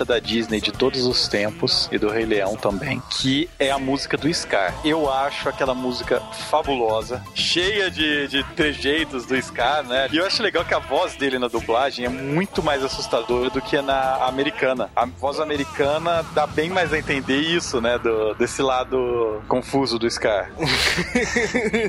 da Disney de todos os tempos e do Rei Leão também, que é a música do Scar. Eu acho aquela música fabulosa, cheia de, de trejeitos do Scar, né? E eu acho legal que a voz dele na dublagem é muito mais assustadora do que na americana. A voz americana dá bem mais a entender isso, né? Do, desse lado confuso do Scar.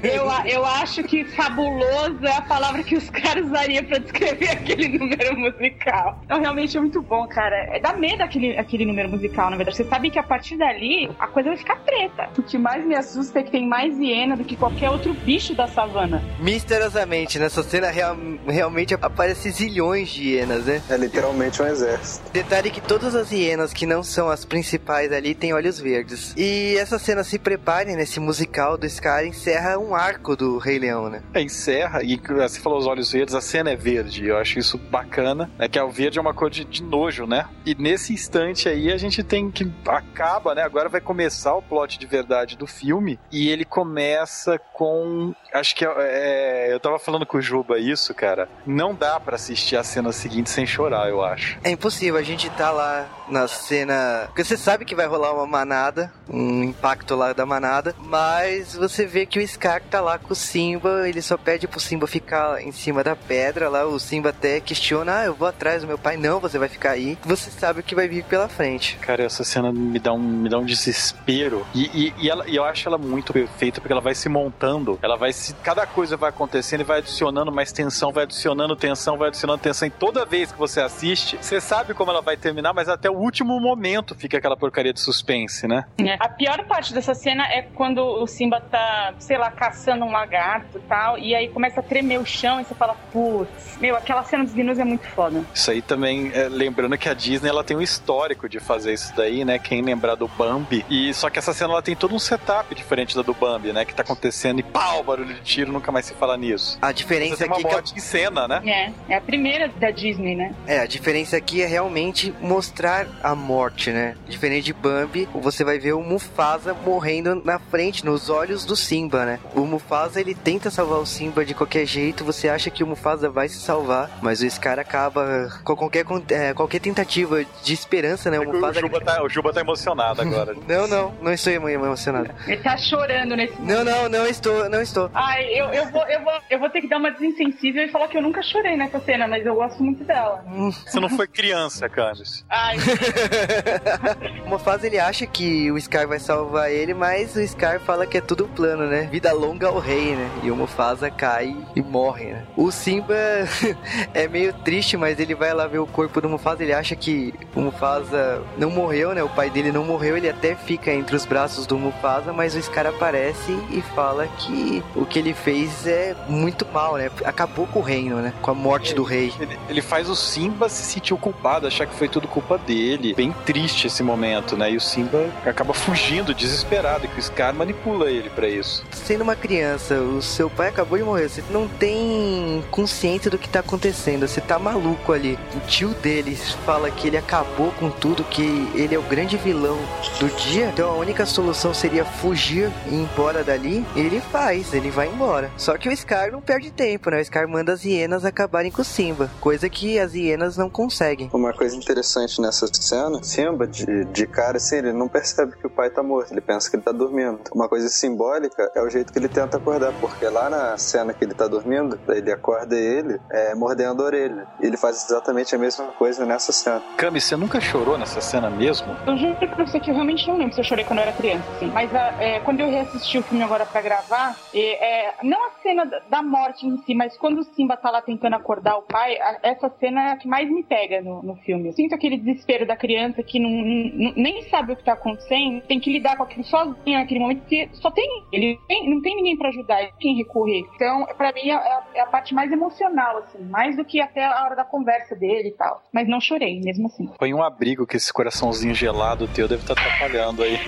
Eu, eu acho que fabuloso é a palavra que os caras usariam pra descrever aquele número musical. Então, realmente é muito bom, cara. É dá medo aquele, aquele número musical, na verdade. Você sabe que a partir dali a coisa vai ficar preta. O que mais me assusta é que tem mais hiena do que qualquer outro bicho da savana. Misteriosamente, nessa cena real- realmente aparece zilhões de hienas, né? É literalmente um exército. Detalhe que todas as hienas que não são as principais ali têm olhos verdes. E essa cena, se preparem, nesse musical do Scar encerra um arco do Rei Leão, né? É, encerra, e você falou os olhos verdes, a cena é verde. Eu acho isso bacana, né? Que é o verde é uma cor de, de nojo, né? E nesse instante aí a gente tem que. Acaba, né? Agora vai começar o plot de verdade do filme. E ele começa com. Acho que é, é, eu tava falando com o Juba isso, cara. Não dá pra assistir a cena seguinte sem chorar, eu acho. É impossível, a gente tá lá na cena. Porque você sabe que vai rolar uma manada, um impacto lá da manada, mas você vê que o Scar tá lá com o Simba, ele só pede pro Simba ficar em cima da pedra lá. O Simba até questiona: Ah, eu vou atrás do meu pai. Não, você vai ficar aí. Você sabe o que vai vir pela frente. Cara, essa cena me dá um, me dá um desespero. E, e, e ela, e eu acho ela muito perfeita porque ela vai se montando. Ela vai se. Cada coisa vai acontecendo e vai adicionando mais tensão, vai adicionando tensão, vai adicionando tensão. E toda vez que você assiste, você sabe como ela vai terminar, mas até o último momento fica aquela porcaria de suspense, né? A pior parte dessa cena é quando o Simba tá, sei lá, caçando um lagarto e tal, e aí começa a tremer o chão e você fala, putz, meu, aquela cena dos gnus é muito foda. Isso aí também, é, lembrando que a Disney ela tem um histórico de fazer isso daí, né? Quem lembrar do Bambi. E só que essa cena ela tem todo um setup diferente da do Bambi, né? Que tá acontecendo e pau, barulho de tiro, nunca mais se fala nisso. A diferença aqui que a- morte em cena, né? É, é a primeira da Disney, né? É, a diferença aqui é realmente mostrar a morte, né? Diferente de Bambi, você vai ver o Mufasa morrendo na frente, nos olhos do Simba, né? O Mufasa, ele tenta salvar o Simba de qualquer jeito, você acha que o Mufasa vai se salvar, mas o Scar acaba com qualquer, é, qualquer tentativa de esperança, né? O O. Juba tá, o Juba tá emocionado agora. Não, não, não estou emo- emocionado. Ele tá chorando nesse Não, não, não estou, não estou. Ai, eu, eu, vou, eu, vou, eu vou ter que dar uma desinsensível e falar que eu nunca chorei nessa cena, mas eu gosto muito dela. Você não foi criança, Candice. Ai, O Mufasa ele acha que o Scar vai salvar ele, mas o Scar fala que é tudo plano, né? Vida longa ao rei, né? E o Mufasa cai e morre, né? O Simba é meio triste, mas ele vai lá ver o corpo do Mufasa, ele acha que o Mufasa não morreu, né? O pai dele não morreu, ele até fica entre os braços do Mufasa, mas o Scar aparece e fala que o que ele fez é muito mal, né? Acabou com o reino, né? Com a morte do rei. Ele, ele faz o Simba se sentir o culpado, achar que foi tudo culpa dele. Bem triste esse momento, né? E o Simba acaba fugindo, desesperado, que o Scar manipula ele pra isso. sendo uma criança, o seu pai acabou de morrer, você não tem consciência do que tá acontecendo, você tá maluco ali. O tio dele fala que ele acabou com tudo, que ele é o grande vilão do dia, então a única solução seria fugir e ir embora dali, ele faz, ele vai embora. Só que o Scar não perde tempo, né? O Scar manda as hienas acabarem com o Simba, coisa que as hienas não conseguem. Uma coisa interessante nessa cena, Simba, de, de cara, assim, ele não percebe que o pai tá morto, ele pensa que ele tá dormindo. Uma coisa simbólica é o jeito que ele tenta acordar, porque lá na cena que ele tá dormindo, ele acorda ele é, mordendo a orelha. Ele faz exatamente a mesma coisa nessa cena. Cami, você nunca chorou nessa cena mesmo? Eu juro pra você que eu realmente não lembro se eu chorei quando eu era criança, assim. Mas a- é, quando eu reassisti o filme agora pra gravar, é, é, não a cena da- morte em si, mas quando o Simba tá lá tentando acordar o pai, a- essa cena é a que mais me pega no, no filme. Eu sinto aquele desespero da criança que não, não- nem sabe o que tá acontecendo, tem que lidar com aquilo sozinho naquele momento, porque só tem ele, tem- não tem ninguém pra ajudar, tem que recorrer. Então, pra mim, é a, é a parte mais emocional, assim, mais do que até a hora da conversa dele e tal. Mas não chorei, mesmo assim. Põe um abrigo que esse coraçãozinho gelado teu deve estar atrapalhando aí.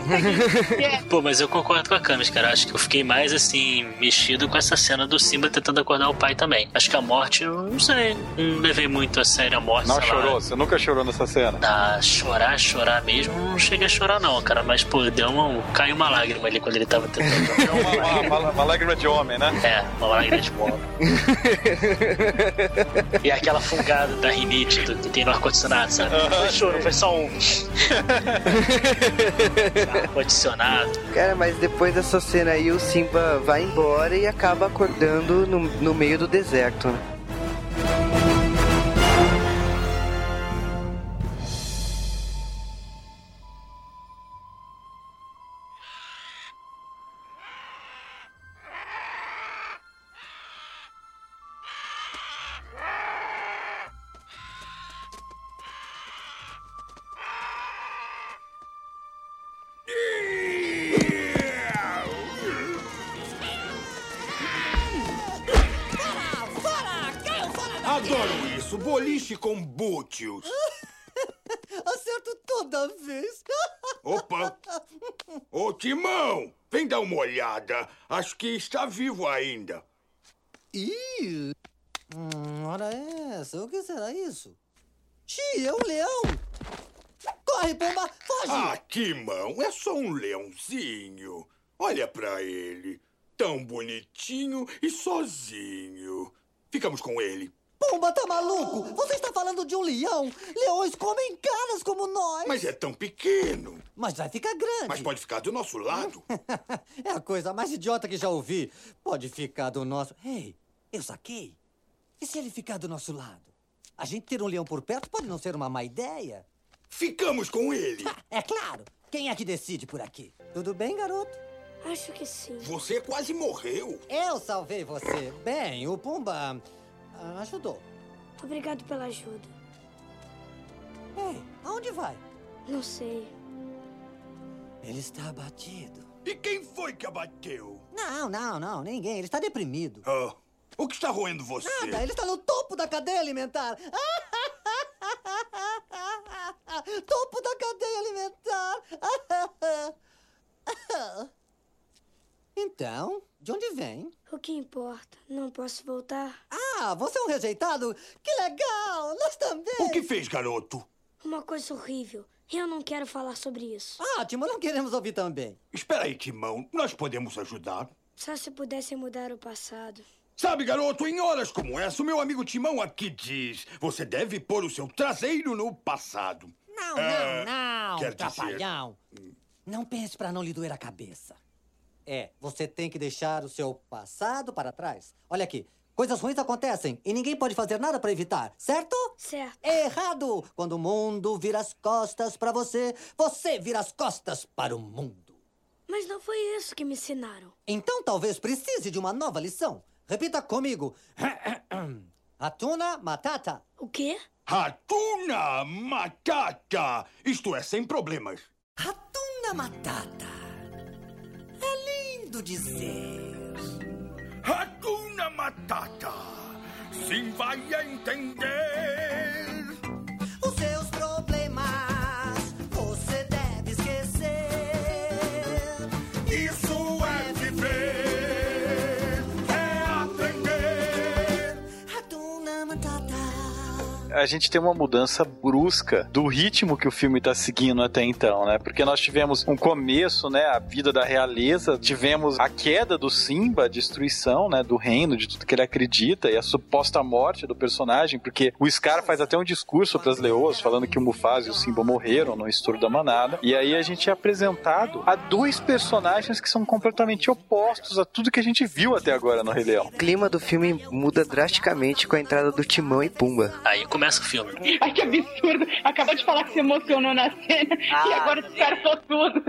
Pô, mas eu concordo com a Camis, cara. Acho que eu fiquei mais assim, mexido com essa cena do Simba tentando acordar o pai também. Acho que a morte, eu não sei, não levei muito a sério a morte. Não sei lá. chorou? Você nunca chorou nessa cena? Ah, chorar, chorar mesmo, não cheguei a chorar não, cara. Mas, pô, deu uma, caiu uma lágrima ali quando ele tava tentando. Uma, uma, uma, uma lágrima de homem, né? É, uma lágrima de bola. e aquela fungada da rinite do, que tem no ar-condicionado, sabe? Não foi choro, foi só um. ar-condicionado. Cara, mas depois dessa cena aí, o Simba vai embora e acaba acordando no, no meio do deserto, né? Bútios. Acerto toda vez. Opa! Ô, Timão, vem dar uma olhada. Acho que está vivo ainda. Ih! Hum, ora essa, o que será isso? Xi, é um leão! Corre, pomba, foge! Ah, Timão, é só um leãozinho. Olha pra ele. Tão bonitinho e sozinho. Ficamos com ele. Pomba, tá maluco? Você está falando de um leão? Leões comem caras como nós! Mas é tão pequeno. Mas vai ficar grande! Mas pode ficar do nosso lado. é a coisa mais idiota que já ouvi. Pode ficar do nosso. Ei, eu saquei. E se ele ficar do nosso lado? A gente ter um leão por perto pode não ser uma má ideia. Ficamos com ele. É claro. Quem é que decide por aqui? Tudo bem, garoto? Acho que sim. Você quase morreu. Eu salvei você. Bem, o Pumba ah, ajudou. Obrigado pela ajuda. Ei, aonde vai? Não sei. Ele está abatido. E quem foi que abateu? Não, não, não, ninguém. Ele está deprimido. Ah, o que está roendo você? Nada, ele está no topo da cadeia alimentar. topo da cadeia alimentar. então, de onde vem? O que importa? Não posso voltar. Ah, você é um rejeitado? Que legal! Nós também! O que fez, garoto? Uma coisa horrível. Eu não quero falar sobre isso. Ótimo, não queremos ouvir também. Espera aí, Timão. Nós podemos ajudar. Só se pudesse mudar o passado. Sabe, garoto, em horas como essa, o meu amigo Timão aqui diz: você deve pôr o seu traseiro no passado. Não, É, não, não, quer dizer- trapalhão. Não pense para não lhe doer a cabeça. É, você tem que deixar o seu passado para trás. Olha aqui, coisas ruins acontecem e ninguém pode fazer nada para evitar, certo? Certo. Errado! Quando o mundo vira as costas para você, você vira as costas para o mundo. Mas não foi isso que me ensinaram. Então talvez precise de uma nova lição. Repita comigo. Atuna Matata. O quê? Ratuna Matata! Isto é, sem problemas. Ratuna Matata. Lindo dizer. Ratuna Matata! Sim, vai entender. A gente tem uma mudança brusca do ritmo que o filme tá seguindo até então, né? Porque nós tivemos um começo, né? A vida da realeza, tivemos a queda do Simba, a destruição, né? Do reino, de tudo que ele acredita e a suposta morte do personagem, porque o Scar faz até um discurso pras leoas falando que o Mufasa e o Simba morreram no estouro da manada. E aí a gente é apresentado a dois personagens que são completamente opostos a tudo que a gente viu até agora no Rei Leão. O clima do filme muda drasticamente com a entrada do Timão e Pumba. Aí começa o filme. Ai, que absurdo. Acabou de falar que se emocionou na cena e agora descartou tudo.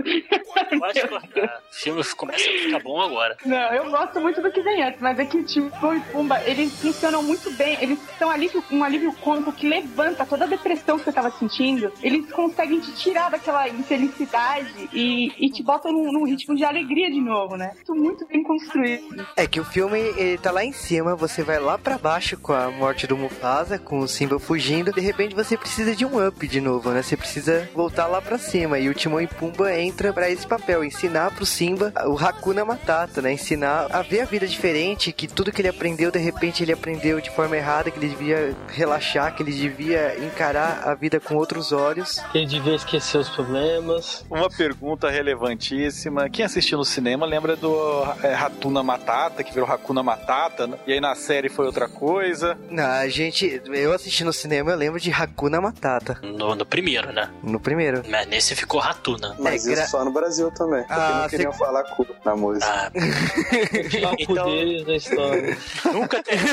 Pode cortar. O filme começa a ficar bom agora. Não, eu gosto muito do que vem antes, mas é que Timão e Pumba, eles funcionam muito bem. Eles são alívio, um alívio cômico que levanta toda a depressão que você tava sentindo. Eles conseguem te tirar daquela infelicidade e, e te botam num, num ritmo de alegria de novo, né? Isso muito bem construído. É que o filme ele tá lá em cima, você vai lá pra baixo com a morte do Mufasa, com o Simba fugindo, de repente você precisa de um up de novo, né? Você precisa voltar lá pra cima e o Timão e Pumba entra pra esse papel, ensinar pro Simba o Hakuna Matata, né? Ensinar a ver a vida diferente, que tudo que ele aprendeu, de repente ele aprendeu de forma errada, que ele devia relaxar, que ele devia encarar a vida com outros olhos. Ele devia esquecer os problemas. Uma pergunta relevantíssima. Quem assistiu no cinema lembra do é, Ratuna Matata, que virou Hakuna Matata, né? e aí na série foi outra coisa. Não, a gente, eu assisti no cinema, eu lembro de Hakuna Matata. No, no primeiro, né? No primeiro. Mas nesse ficou Ratuna. Mas É, gra- isso só no Brasil também. Porque Ah, não queriam falar cu na música. Ah, Então- deles na história. nunca teve.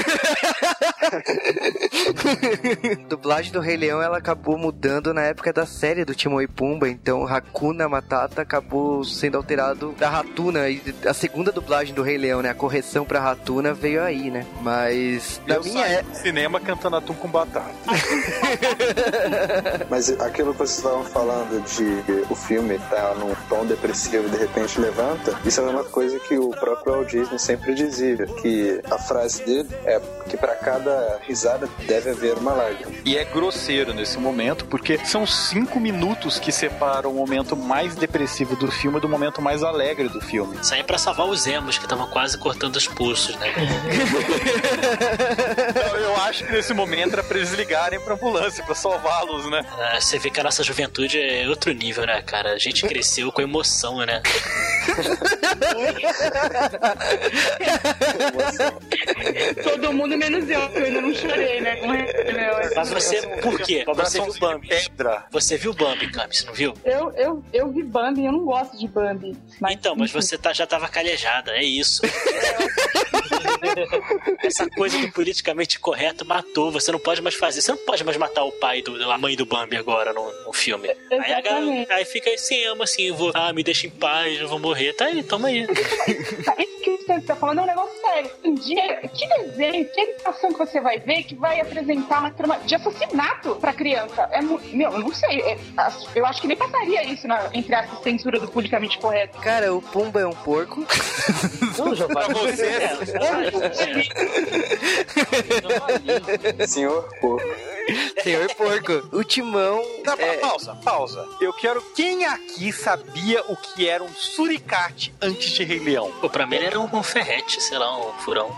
A dublagem do Rei Leão ela acabou mudando na época da série do Timão e Pumba, então Hakuna Matata acabou sendo alterado da Ratuna e a segunda dublagem do Rei Leão, né, a correção pra Ratuna veio aí, né? Mas na eu minha é cinema cantando atum com batata. Mas aquilo que vocês estavam falando de o filme tá num tom depressivo e de repente levanta, isso é uma coisa que o próprio Walt Disney sempre dizia, que a frase dele é que para cada risada deve haver uma lágrima. E é grosseiro nesse momento, porque são cinco minutos que separam o momento mais depressivo do filme do momento mais alegre do filme. Isso aí é pra salvar os emos que estavam quase cortando os pulsos, né? Eu acho que nesse momento era pra eles ligarem pra ambulância, pra salvá-los, né? Ah, Você vê que a nossa juventude é outro nível, né, cara? A gente cresceu com emoção, né? Todo mundo menos eu, que eu ainda não chorei, né? Rei Leão. Mas você, por quê? Você viu Bambi. pedra. Você viu Bambi, Cami, você não viu? Eu, eu, eu vi Bambi e eu não gosto de Bambi. Mas, Então, mas você tá- já tava calejada, é isso. Essa coisa do politicamente correto matou. Você não pode mais fazer. Você não pode mais matar o pai do a mãe do Bambi agora no, no filme. Aí a galera, aí fica assim, ama assim, vou, ah, me deixa em paz, eu vou morrer. Tá aí, toma aí. Tá, Isso que você tá falando é um negócio sério. Um dia, que desenho, que animação que você vai ver que vai apresentar uma trama de assassinato pra criança? É, meu, eu não sei. é, eu acho que nem passaria isso na, entre a censura do politicamente correto. Cara, o Pumba é um porco. Não, já Pra você, Senhor porco. Show. Senhor porco. O Timão Não, é, pausa, pausa. Eu quero. Quem aqui sabia o que era um suricate antes de Rei Leão? Pô, pra mim ele era um, um ferrete, sei lá, um furão.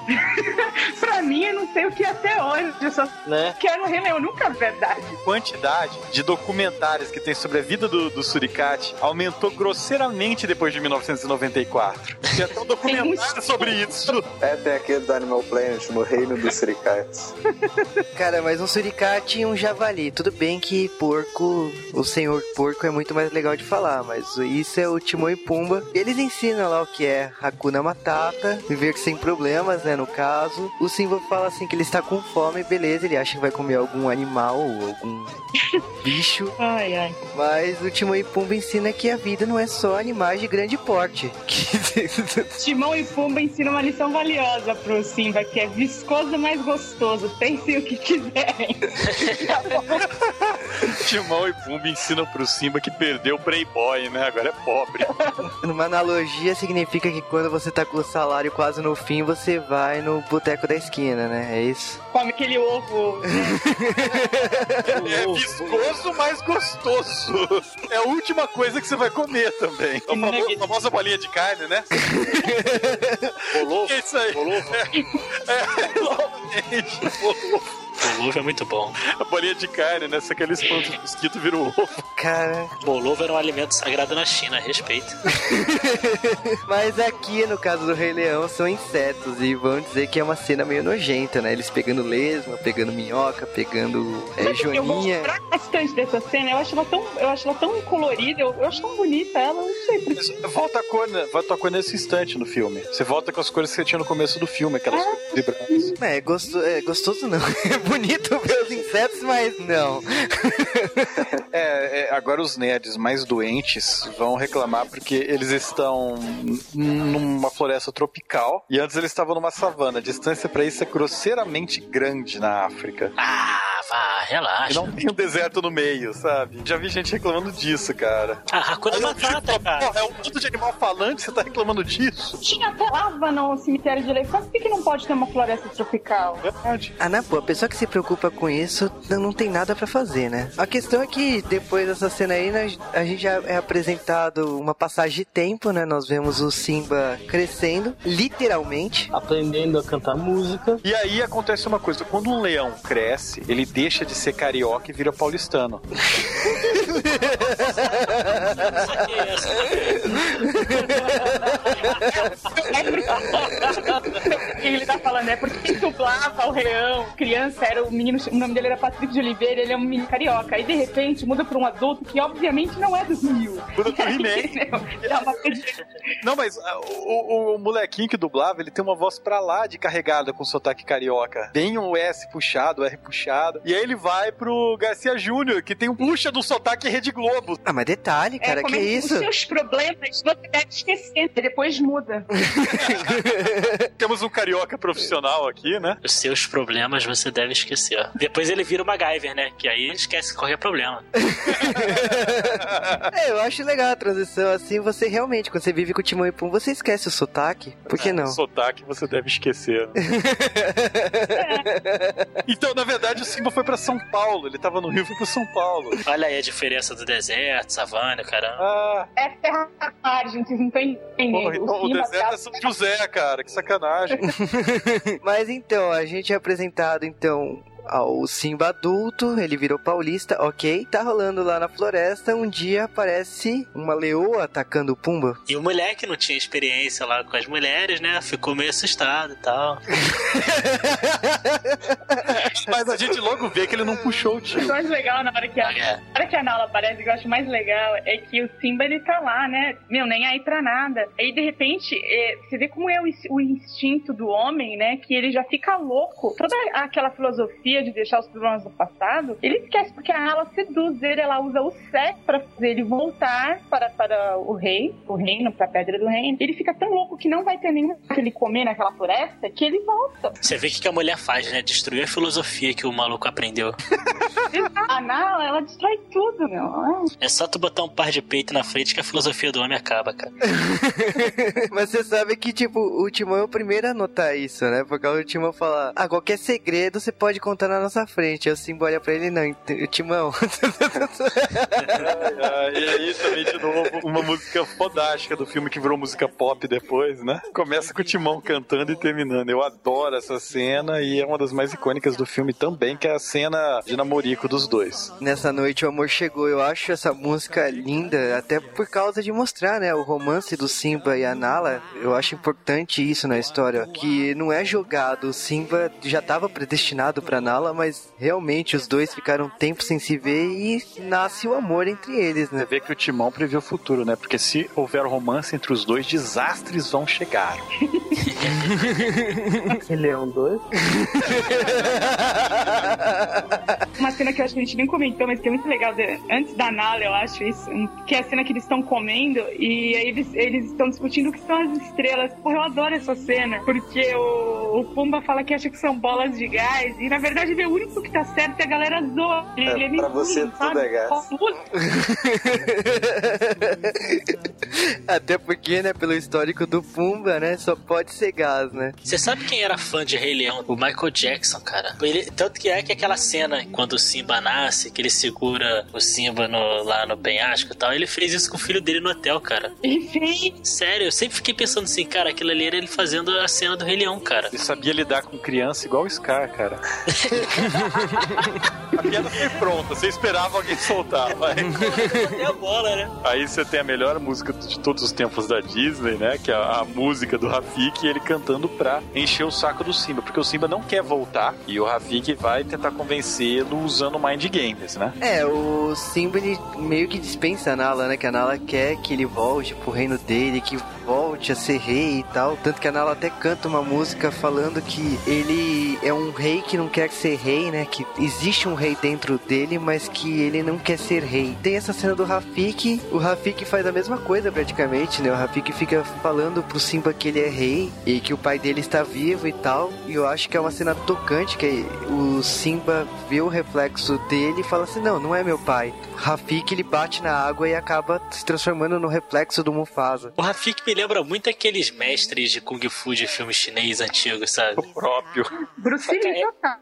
pra mim, eu não sei o que é até hoje. Eu só né? quero Rei Leão, nunca é verdade. quantidade de documentários que tem sobre a vida do, do suricate aumentou grosseiramente depois de 1994. Tem até um documentário sobre isso. É, tem aquele do Animal Planet, no reino dos suricates. Cara, mas um suricate e um javali. Tudo bem que porco, o senhor porco é muito mais legal de falar, mas isso é o Timão e Pumba. Eles ensinam lá o que é Hakuna Matata, viver sem problemas, né, no caso. O Simba fala assim que ele está com fome, beleza, ele acha que vai comer algum animal ou algum bicho. Ai, ai. Mas o Timão e Pumba ensina que a vida não é só animais de grande porte. Que- Timão e Pumba ensinam uma lição valiosa pro Simba, que é viscoso mais gostoso. Pensem o que quiserem. Timão e Pumba ensinam pro Simba que perdeu o Playboy, né? Agora é pobre. Numa analogia, significa que quando você tá com o salário quase no fim, você vai no boteco da esquina, né? É isso. Come aquele ovo. É viscoso, mas gostoso. É a última coisa que você vai comer também. A famosa, a famosa bolinha de carne, né? Bolou? É isso aí. Bolou? É, exatamente. Bolofo. Bolovo é muito bom. A bolinha de carne, né? Só que ele espanta o mosquito vira o ovo. Cara, Bolovo era um alimento sagrado na China, respeito. mas aqui no caso do Rei Leão são insetos e vão dizer que é uma cena meio nojenta, né? Eles pegando lesma, pegando minhoca, pegando é, que Eu joaninha. gosto bastante dessa cena. Eu acho ela tão, eu acho ela tão colorida, eu, eu acho tão bonita ela, eu não sei por quê. Volta a cor, né? Volta a cor nesse instante no filme. Você volta com as cores que você tinha no começo do filme, aquelas cores vibrantes. É, gosto, é gostoso não. Bonito ver os insetos, mas não. É, é, agora os nerds mais doentes vão reclamar porque eles estão numa floresta tropical e antes eles estavam numa savana. A distância pra isso é grosseiramente grande na África. Ah, vá, E relaxa. não tem um deserto no meio, sabe? Já vi gente reclamando disso, cara. Ah, Hakuna Matata, cara. Porra, é um mundo de animal falante, você tá reclamando disso? Tinha até lava no cemitério de elefantes, por que que não pode ter uma floresta tropical? Verdade. Ah, na boa, a pessoa que se preocupa com isso não, não tem nada pra fazer, né? A questão é que depois dessa cena aí, a gente já é apresentado uma passagem de tempo, né? Nós vemos o Simba crescendo, literalmente. Aprendendo a cantar música. E aí acontece uma coisa, quando um leão cresce, ele deixa de ser carioca e vira paulistano. O que ele tá falando é porque quem dublava o Leão, criança, era o menino, o nome dele era Patrick de Oliveira, ele é um menino carioca. Aí de repente muda pra um adulto que obviamente não é do Rio. Muda pro He-Man. Perdida. Não, mas ah, o, o- o molequinho que dublava, ele tem uma voz pra lá de carregada com sotaque carioca. Tem um S puxado, R puxado. E aí ele vai pro Garcia Júnior, que tem um puxa do sotaque Rede Globo. Ah, mas detalhe, cara, como que é isso? Os seus problemas você deve esquecer, e depois muda. Temos um carioca profissional aqui, né? Os seus problemas você deve esquecer. Depois ele vira o MacGyver, né? Que aí ele esquece qualquer problema. É, eu acho legal a transição, assim, você realmente, quando você vive com o Timão e Pum, você esquece o sotaque. Por que não? O sotaque você deve esquecer. então, na verdade, o Simba foi pra São Paulo. Ele tava no Rio e foi pra São Paulo. Olha aí a diferença do deserto, savana, caramba. Ah, É terra margem, vocês não estão entendendo. O deserto tá- é São José, cara. Que sacanagem. Mas então, a gente é apresentado, então, ao Simba adulto, ele virou paulista, ok. Tá rolando lá na floresta, um dia aparece uma leoa atacando o Pumba. E o moleque não tinha experiência lá com as mulheres, né? Ficou meio assustado e tal. Mas a gente logo vê que ele não puxou o O tio. mais legal na hora que a, É. na hora que a Nala aparece, o que eu acho mais legal é que o Simba ele tá lá, né? Meu, nem aí pra nada. Aí de repente, é, você vê como é o, o instinto do homem, né? Que ele já fica louco. Toda aquela filosofia de deixar os problemas do passado, ele esquece porque a Nala seduz ele, ela usa o sexo pra fazer ele voltar para, para o rei, o reino, pra pedra do reino. Ele fica tão louco que não vai ter nenhum que ele comer naquela floresta que ele volta. Você vê o que que a mulher faz, né? Destruir a filosofia que o maluco aprendeu. A Nala, ela destrói tudo, meu. É só tu botar um par de peito na frente que a filosofia do homem acaba, cara. Mas você sabe que, tipo, o Timão é o primeiro a notar isso, né? Porque o Timão fala, ah, qualquer segredo você pode contar na nossa frente. O Simba olha pra ele, não, Timão. Ah, e aí também, de novo, uma música fodástica do filme que virou música pop depois, né? Começa com o Timão cantando e terminando. Eu adoro essa cena e é uma das mais icônicas do filme também, que é a cena de namorico dos dois. Nessa noite o amor chegou. Eu acho essa música linda, até por causa de mostrar, né, o romance do Simba e a Nala. Eu acho importante isso na história, que não é jogado. O Simba já estava predestinado pra Nala, mas realmente os dois ficaram um tempo sem se ver e nasce o amor entre eles, Você né? vê que o Timão previu o futuro, né? Porque se houver romance entre os dois, desastres vão chegar. Ele é um dois. Uma cena que eu acho que a gente nem comentou, mas que é muito legal, de- antes da Nala, eu acho isso, que é a cena que eles estão comendo e aí eles eles estão discutindo o que são as estrelas. Porra, eu adoro essa cena, porque o, o Pumba fala que acha que são bolas de gás e na verdade ele é o único que tá certo e a galera zoa. Ele É, meio pra você ruim, tudo sabe? é gás. Até porque, né, pelo histórico do Pumba, né, só pode ser gás, né? Você sabe quem era fã de Rei Leão? O Michael Jackson, cara. Ele, tanto que é que aquela cena, quando quando o Simba nasce, que ele segura o Simba no- lá no penhasco e tal. Ele fez isso com o filho dele no hotel, cara. Ele fez. Sério, eu sempre fiquei pensando assim, cara, aquilo ali era ele fazendo a cena do Rei Leão, cara. Ele sabia lidar com criança igual o Scar, cara. a piada foi pronta, você esperava alguém soltar, vai. É a bola, né? Aí você tem a melhor música de todos os tempos da Disney, né? Que é a, a música do Rafik e ele cantando pra encher o saco do Simba. Porque o Simba não quer voltar e o Rafik vai tentar convencê-lo usando Mind Games, né? É, o Simba ele meio que dispensa a Nala, né? Que a Nala quer que ele volte pro reino dele, que volte a ser rei e tal. Tanto que a Nala até canta uma música falando que ele é um rei que não quer ser rei, né? Que existe um rei dentro dele, mas que ele não quer ser rei. Tem essa cena do Rafik, o Rafik faz a mesma coisa praticamente, né? O Rafik fica falando pro Simba que ele é rei e que o pai dele está vivo e tal. E eu acho que é uma cena tocante que o Simba vê o reflexo dele e fala assim: "Não, não é meu pai". Rafik ele bate na água e acaba se transformando no reflexo do Mufasa. O Rafik me lembra muito aqueles mestres de Kung Fu de filme chinês antigos, sabe? O próprio. Bruce Lee total.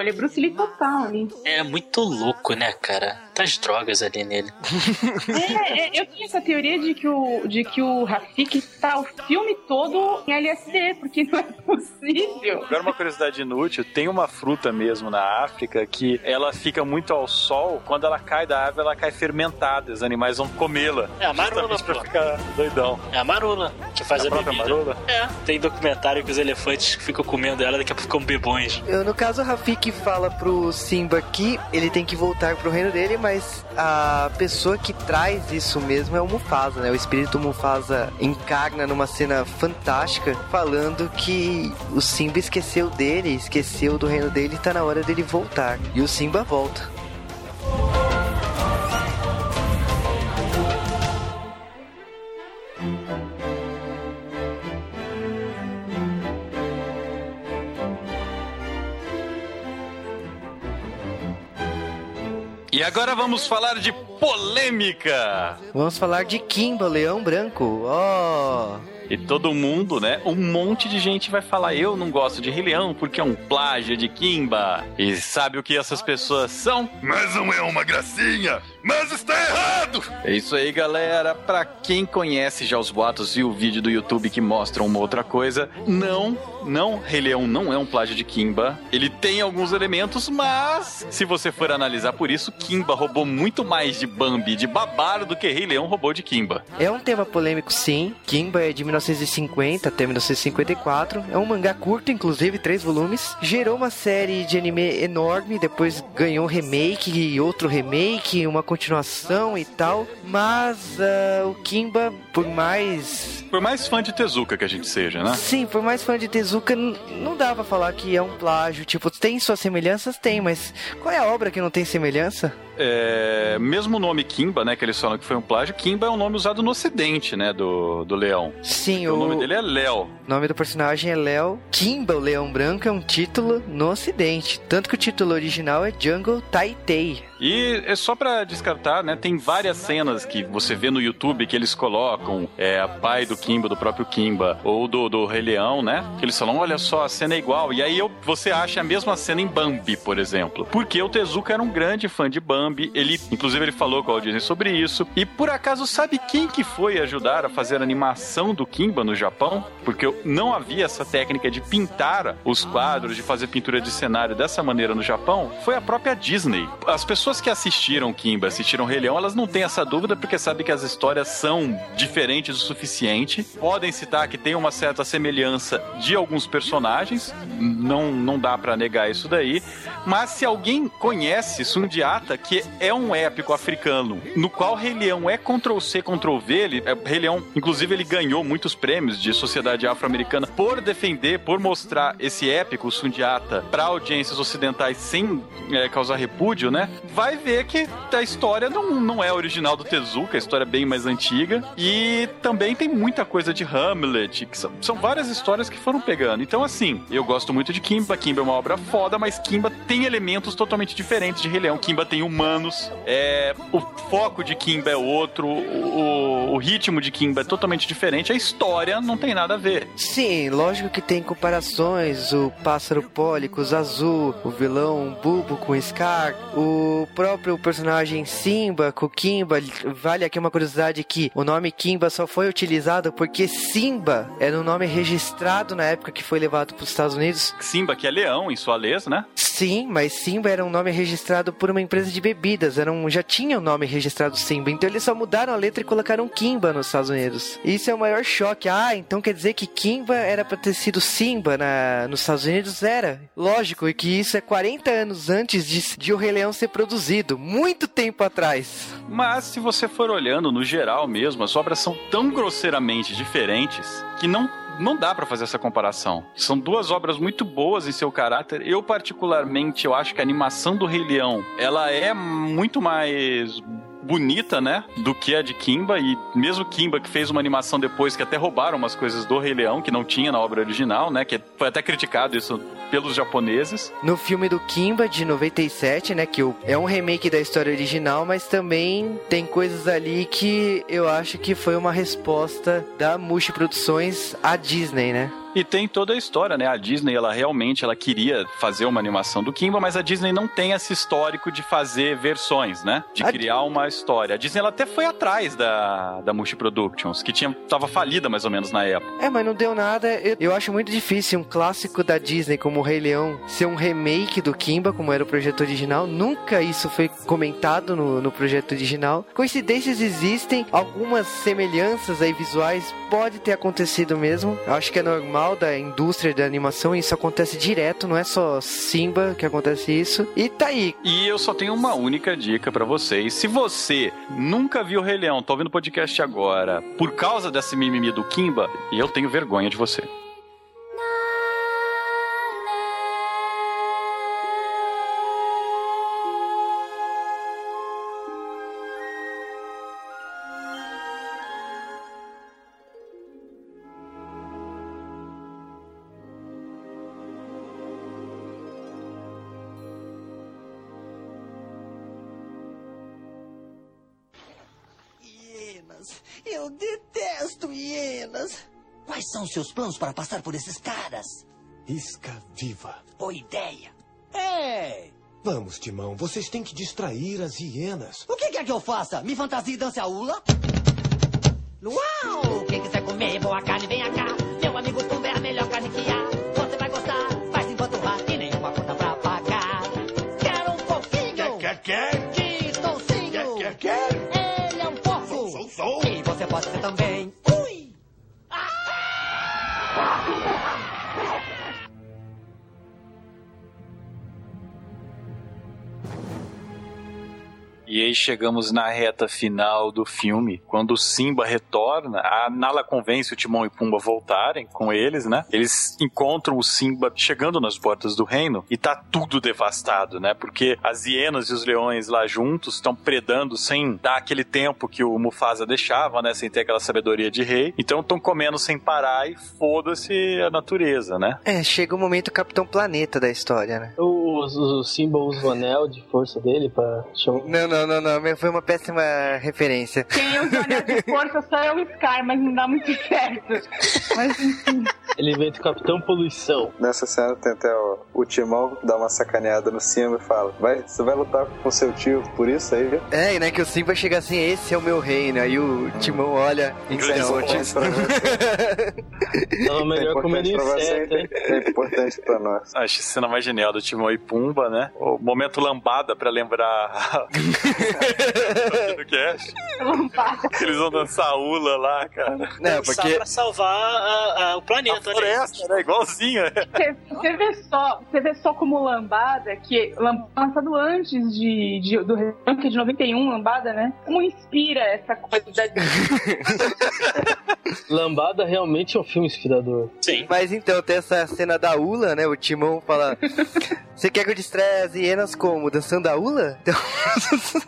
Ele é Bruce Lee total ali. É muito louco, né, cara? Tá as drogas ali nele. É, é, eu tinha essa teoria de que o, de que o Rafik tá o filme todo em LSD, porque não é possível. Agora uma curiosidade inútil, tem uma fruta mesmo na África que ela fica muito ao sol, quando ela cai da árvore ela cai fermentada, os animais vão comê-la. É a marula, pra ficar doidão. É a marula que faz A a, própria bebida. marula? É, tem documentário que os elefantes ficam comendo ela daqui a pouco ficam bebões. Eu, no caso, o Rafik fala pro Simba que ele tem que voltar pro reino dele, mas a pessoa que traz isso mesmo é o Mufasa, né? O espírito Mufasa encarna numa cena fantástica, falando que o Simba esqueceu dele, esqueceu do reino dele e tá na hora dele voltar. E o Simba volta. Agora vamos falar de polêmica. Vamos falar de Kimba, leão branco. Ó. E todo mundo, né? Um monte de gente vai falar: eu não gosto de Rei Leão porque é um plágio de Kimba. E sabe o que essas pessoas são? Mas não é uma gracinha! Mas está errado! É isso aí, galera. Pra quem conhece já os boatos e o vídeo do YouTube que mostram uma outra coisa, não, não, Rei Leão não é um plágio de Kimba. Ele tem alguns elementos, mas se você for analisar por isso, Kimba roubou muito mais de Bambi, de Babaro, do que Rei Leão roubou de Kimba. É um tema polêmico, sim. Kimba é de 1950 até 1954. É um mangá curto, inclusive, três volumes. Gerou uma série de anime enorme, depois ganhou um remake e outro remake, uma continuação e tal. Mas ah, o Kimba, por mais. Por mais fã de Tezuka que a gente seja, né? Sim, por mais fã de Tezuka, não dá pra falar que é um plágio. Tipo, tem suas semelhanças? Tem, mas qual é a obra que não tem semelhança? É, mesmo o nome Kimba, né, que eles falam que foi um plágio, Kimba é um nome usado no ocidente, né, do, do leão. Sim, o... o nome dele é Léo. O nome do personagem é Léo. Kimba, o Leão Branco, é um título no ocidente. Tanto que o título original é Jungle Taitei. E é só pra descartar, né? Tem várias cenas que você vê no YouTube que eles colocam é, a pai do Kimba, do próprio Kimba, ou do, do Rei Leão, né? Que eles falam, olha só, a cena é igual. E aí eu, você acha a mesma cena em Bambi, por exemplo. Porque o Tezuka era um grande fã de Bambi. Ele, inclusive, ele falou com a Disney sobre isso. E por acaso, sabe quem que foi ajudar a fazer a animação do Kimba no Japão? Porque não havia essa técnica de pintar os quadros, de fazer pintura de cenário dessa maneira no Japão. Foi a própria Disney. As pessoas que assistiram Kimba, assistiram Rei Leão, elas não têm essa dúvida porque sabem que as histórias são diferentes o suficiente. Podem citar que tem uma certa semelhança de alguns personagens, não, não dá pra negar isso daí. Mas se alguém conhece Sundiata, que é um épico africano, no qual Rei Leão é Ctrl-C, Ctrl-V, ele, é, Rei Leão, inclusive, ele ganhou muitos prêmios de sociedade afro-americana por defender, por mostrar esse épico Sundiata para audiências ocidentais sem é, causar repúdio, né? Vai ver que a história não, não é original do Tezuka, a história é bem mais antiga. E também tem muita coisa de Hamlet, que são, são várias histórias que foram pegando. Então, assim, eu gosto muito de Kimba. Kimba é uma obra foda, mas Kimba tem elementos totalmente diferentes de Rei. Kimba tem humanos, é, o foco de Kimba é outro, o, o ritmo de Kimba é totalmente diferente, a história não tem nada a ver. Sim, lógico que tem comparações, o pássaro pólico, o azul, o vilão Bubo com Scar, o próprio personagem Simba com Kimba. Vale aqui uma curiosidade que o nome Kimba só foi utilizado porque Simba era um nome registrado na época que foi levado para os Estados Unidos. Simba, que é leão em sua lesa, né? Sim, mas Simba era um nome registrado por uma empresa de bebidas, era um, já tinha o nome registrado Simba, então eles só mudaram a letra e colocaram Kimba nos Estados Unidos. Isso é o maior choque. Ah, então quer dizer que Kimba era pra ter sido Simba na, nos Estados Unidos? Era. Lógico, e que isso é 40 anos antes de, de O Rei Leão ser produzido, muito tempo atrás. Mas se você for olhando no geral mesmo, as obras são tão grosseiramente diferentes que não não dá pra fazer essa comparação. São duas obras muito boas em seu caráter. Eu particularmente, eu acho que a animação do Rei Leão, ela é muito mais bonita, né, do que a de Kimba e mesmo Kimba que fez uma animação depois que até roubaram umas coisas do Rei Leão que não tinha na obra original, né, que foi até criticado isso pelos japoneses. No filme do Kimba de 97, né, que é um remake da história original, mas também tem coisas ali que eu acho que foi uma resposta da Mushi Produções à Disney, né? E tem toda a história, né? A Disney, ela realmente ela queria fazer uma animação do Kimba, mas a Disney não tem esse histórico de fazer versões, né? De A criar uma história. A Disney ela até foi atrás da, da Mushi Productions, que tinha, tava falida mais ou menos na época. É, mas não deu nada. Eu, eu acho muito difícil um clássico da Disney como o Rei Leão ser um remake do Kimba, como era o projeto original. Nunca isso foi comentado no, no projeto original. Coincidências existem, algumas semelhanças aí visuais pode ter acontecido mesmo. Eu acho que é normal da indústria da animação, isso acontece direto, não é só Simba que acontece isso. E tá aí. E eu só tenho uma única dica pra vocês. Se você nunca viu o Rei Leão, tá ouvindo o podcast agora, por causa desse mimimi do Kimba, eu tenho vergonha de você. Eu detesto hienas. Quais são seus planos para passar por esses caras? Isca viva. Boa ideia. Ei! Vamos, Timão, vocês têm que distrair as hienas. O que quer que eu faça? Me fantasia e dance a ula? Uau! Quem quiser comer boa carne, vem cá. Meu amigo Tumba é a melhor carne que há. Você vai gostar, vai se empanturrar e nenhuma conta pra pagar. Quero um fofinho. Quer, quer? De você também. E aí chegamos na reta final do filme, quando o Simba retorna, a Nala convence o Timão e Pumba a voltarem com eles, né? Eles encontram o Simba chegando nas portas do reino e tá tudo devastado, né? Porque as hienas e os leões lá juntos estão predando sem dar aquele tempo que o Mufasa deixava, né? Sem ter aquela sabedoria de rei. Então estão comendo sem parar e foda-se a natureza, né? É, chega o momento Capitão Planeta da história, né? O, o, o Simba usa o anel de força dele pra chamar. Não, não, não, não, foi uma péssima referência. Quem usa anel de força só é o Scar, mas não dá muito certo. Mas enfim. Ele inventa o Capitão Poluição. Nessa cena tem até o, o Timão dá uma sacaneada no Simba e fala: vai, Você vai lutar com seu tio por isso aí, viu? É, e né, que o Simba chega assim, esse é o meu reino. Aí o Timão olha você. Tava melhor É comendo importante pra você, inseto, hein? É importante pra nós. Acho a cena mais genial do Timão e Pumba, né? O momento lambada pra lembrar do cast. Eles vão dançar a ula lá, cara. Não, Dançar porque pra salvar a- a- o planeta, floresta, né? Igualzinho. Você, você vê só, você vê só como Lambada, que lançado antes de, de- do que é de 91, Lambada, né? Como inspira essa coisa da Lambada realmente é um filme inspirador. Sim. Mas então, tem essa cena da Ula, né? O Timão fala: Você quer que eu distraia as hienas como? Dançando a Ula? Então.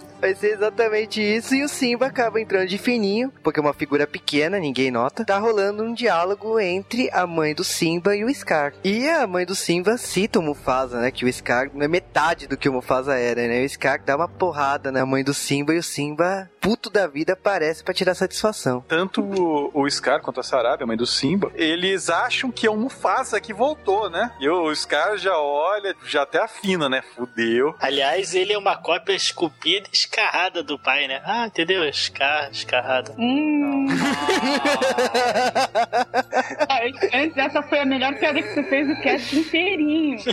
Vai ser exatamente isso, e o Simba acaba entrando de fininho, porque é uma figura pequena, ninguém nota. Tá rolando um diálogo entre a mãe do Simba e o Scar. E a mãe do Simba cita o Mufasa, né? Que o Scar não é metade do que o Mufasa era, né? O Scar dá uma porrada na mãe do Simba e o Simba, puto da vida, aparece pra tirar satisfação. Tanto o, o Scar quanto a Sarabia, a mãe do Simba, eles acham que é o Mufasa que voltou, né? E o Scar já olha, já até afina, né? Fudeu. Aliás, ele é uma cópia esculpida e escarrada do pai, né? Ah, entendeu? Escar, escarrada. Hum. Ah, antes, essa foi a melhor piada que você fez no cast inteirinho.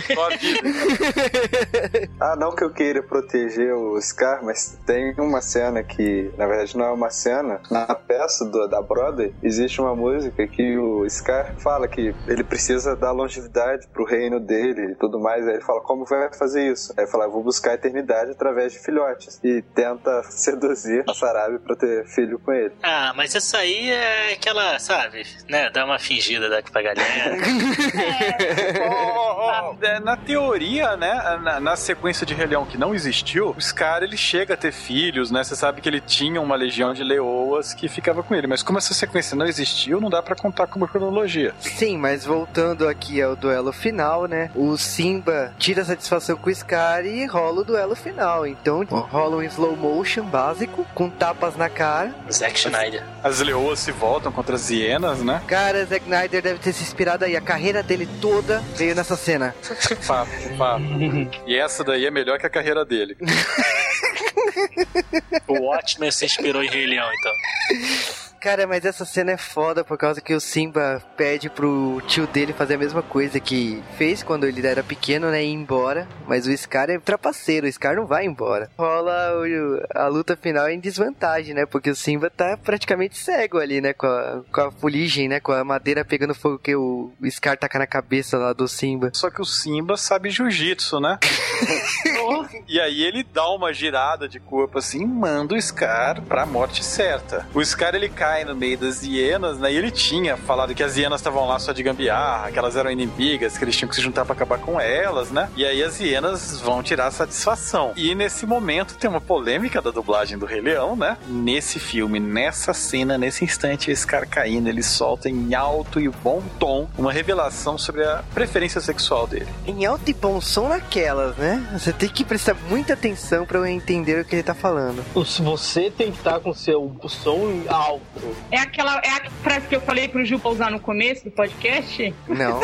Ah, não que eu queira proteger o Scar, mas tem uma cena que, na verdade, não é uma cena. Na peça do- da Broadway, existe uma música que o Scar fala que ele precisa dar longevidade pro reino dele e tudo mais. Aí ele fala, como vai fazer isso? Aí ele fala, vou buscar a eternidade através de filhotes. E tenta seduzir a Sarabi pra ter filho com ele. Ah, mas essa aí é aquela, sabe, né? Dá uma fingida daqui pra galera. É, na teoria, né, na, na sequência de Rei Leão que não existiu, o Scar ele chega a ter filhos, né? Você sabe que ele tinha uma legião de leoas que ficava com ele, mas como essa sequência não existiu, não dá pra contar como cronologia. Sim, mas voltando aqui ao duelo final, né? O Simba tira satisfação com o Scar e rola o duelo final. Então rola um slow motion básico, com tapas na cara. Zack Schneider. As leoas se voltam contra as hienas, né? Cara, Zack Snyder deve ter se inspirado aí. A carreira dele toda veio nessa cena. Fato, fato. E essa daí é melhor que a carreira dele. O Watchmen se inspirou em Rei Leão, então. Cara, mas essa cena é foda por causa que o Simba pede pro tio dele fazer a mesma coisa que fez quando ele era pequeno, né? Ir embora. Mas o Scar é trapaceiro, o Scar não vai embora. Rola o- a luta final em desvantagem, né? Porque o Simba tá praticamente cego ali, né? Com a, com a fuligem, né? Com a madeira pegando fogo que o, o Scar taca na cabeça lá do Simba. Só que o Simba sabe jiu-jitsu, né? e aí ele dá uma girada de corpo assim e manda o Scar pra morte certa. O Scar ele cai no meio das hienas, né? E ele tinha falado que as hienas estavam lá só de gambiarra, que elas eram inimigas, que eles tinham que se juntar pra acabar com elas, né? E aí as hienas vão tirar satisfação. E nesse momento tem uma polêmica da dublagem do Rei Leão, né? Nesse filme, nessa cena, nesse instante, o Scar caindo, ele solta em alto e bom tom uma revelação sobre a preferência sexual dele. Em alto e bom som naquelas, né? Você tem que prestar muita atenção pra eu entender o que ele tá falando. Se você tem que estar com seu som alto. É aquela é a frase que eu falei pro Ju pra usar no começo do podcast? Não.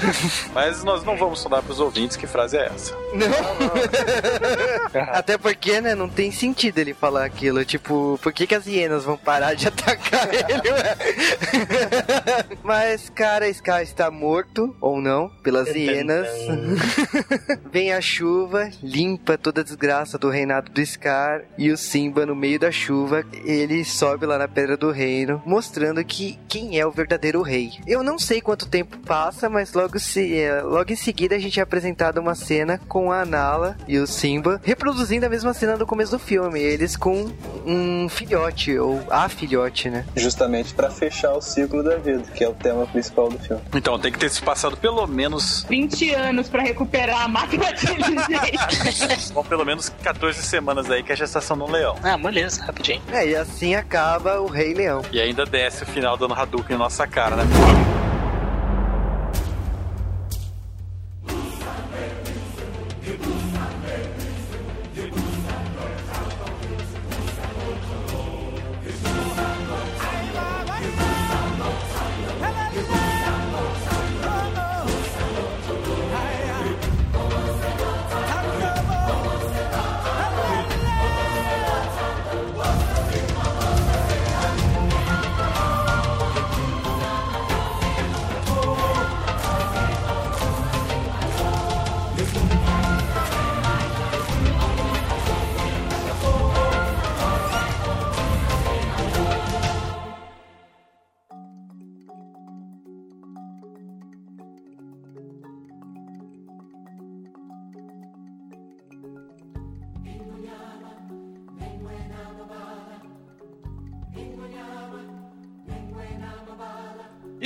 Mas nós não vamos falar pros ouvintes que frase é essa. Até porque, né, não tem sentido ele falar aquilo. Tipo, por que, que as hienas vão parar de atacar ele, ué? Mas, cara, Scar está morto, ou não, pelas hienas. Vem a chuva, limpa toda a desgraça do reinado do Scar. E o Simba, no meio da chuva, ele sobe lá na Pedra do Reino, mostrando que quem é o verdadeiro rei. Eu não sei quanto tempo passa, mas logo, se, eh, logo em seguida a gente é apresentado uma cena com a Nala e o Simba reproduzindo a mesma cena do começo do filme. Eles com um filhote, ou a filhote, né? Justamente pra fechar o ciclo da vida, que é o tema principal do filme. Então, tem que ter se passado pelo menos. 20 anos pra recuperar a máquina inteligente. Bom, pelo menos 14 semanas aí que é a gestação do leão. Ah, moleza, rapidinho. É, e assim acaba o Rei Leão. E ainda desce o final dando Hadouken na nossa cara, né?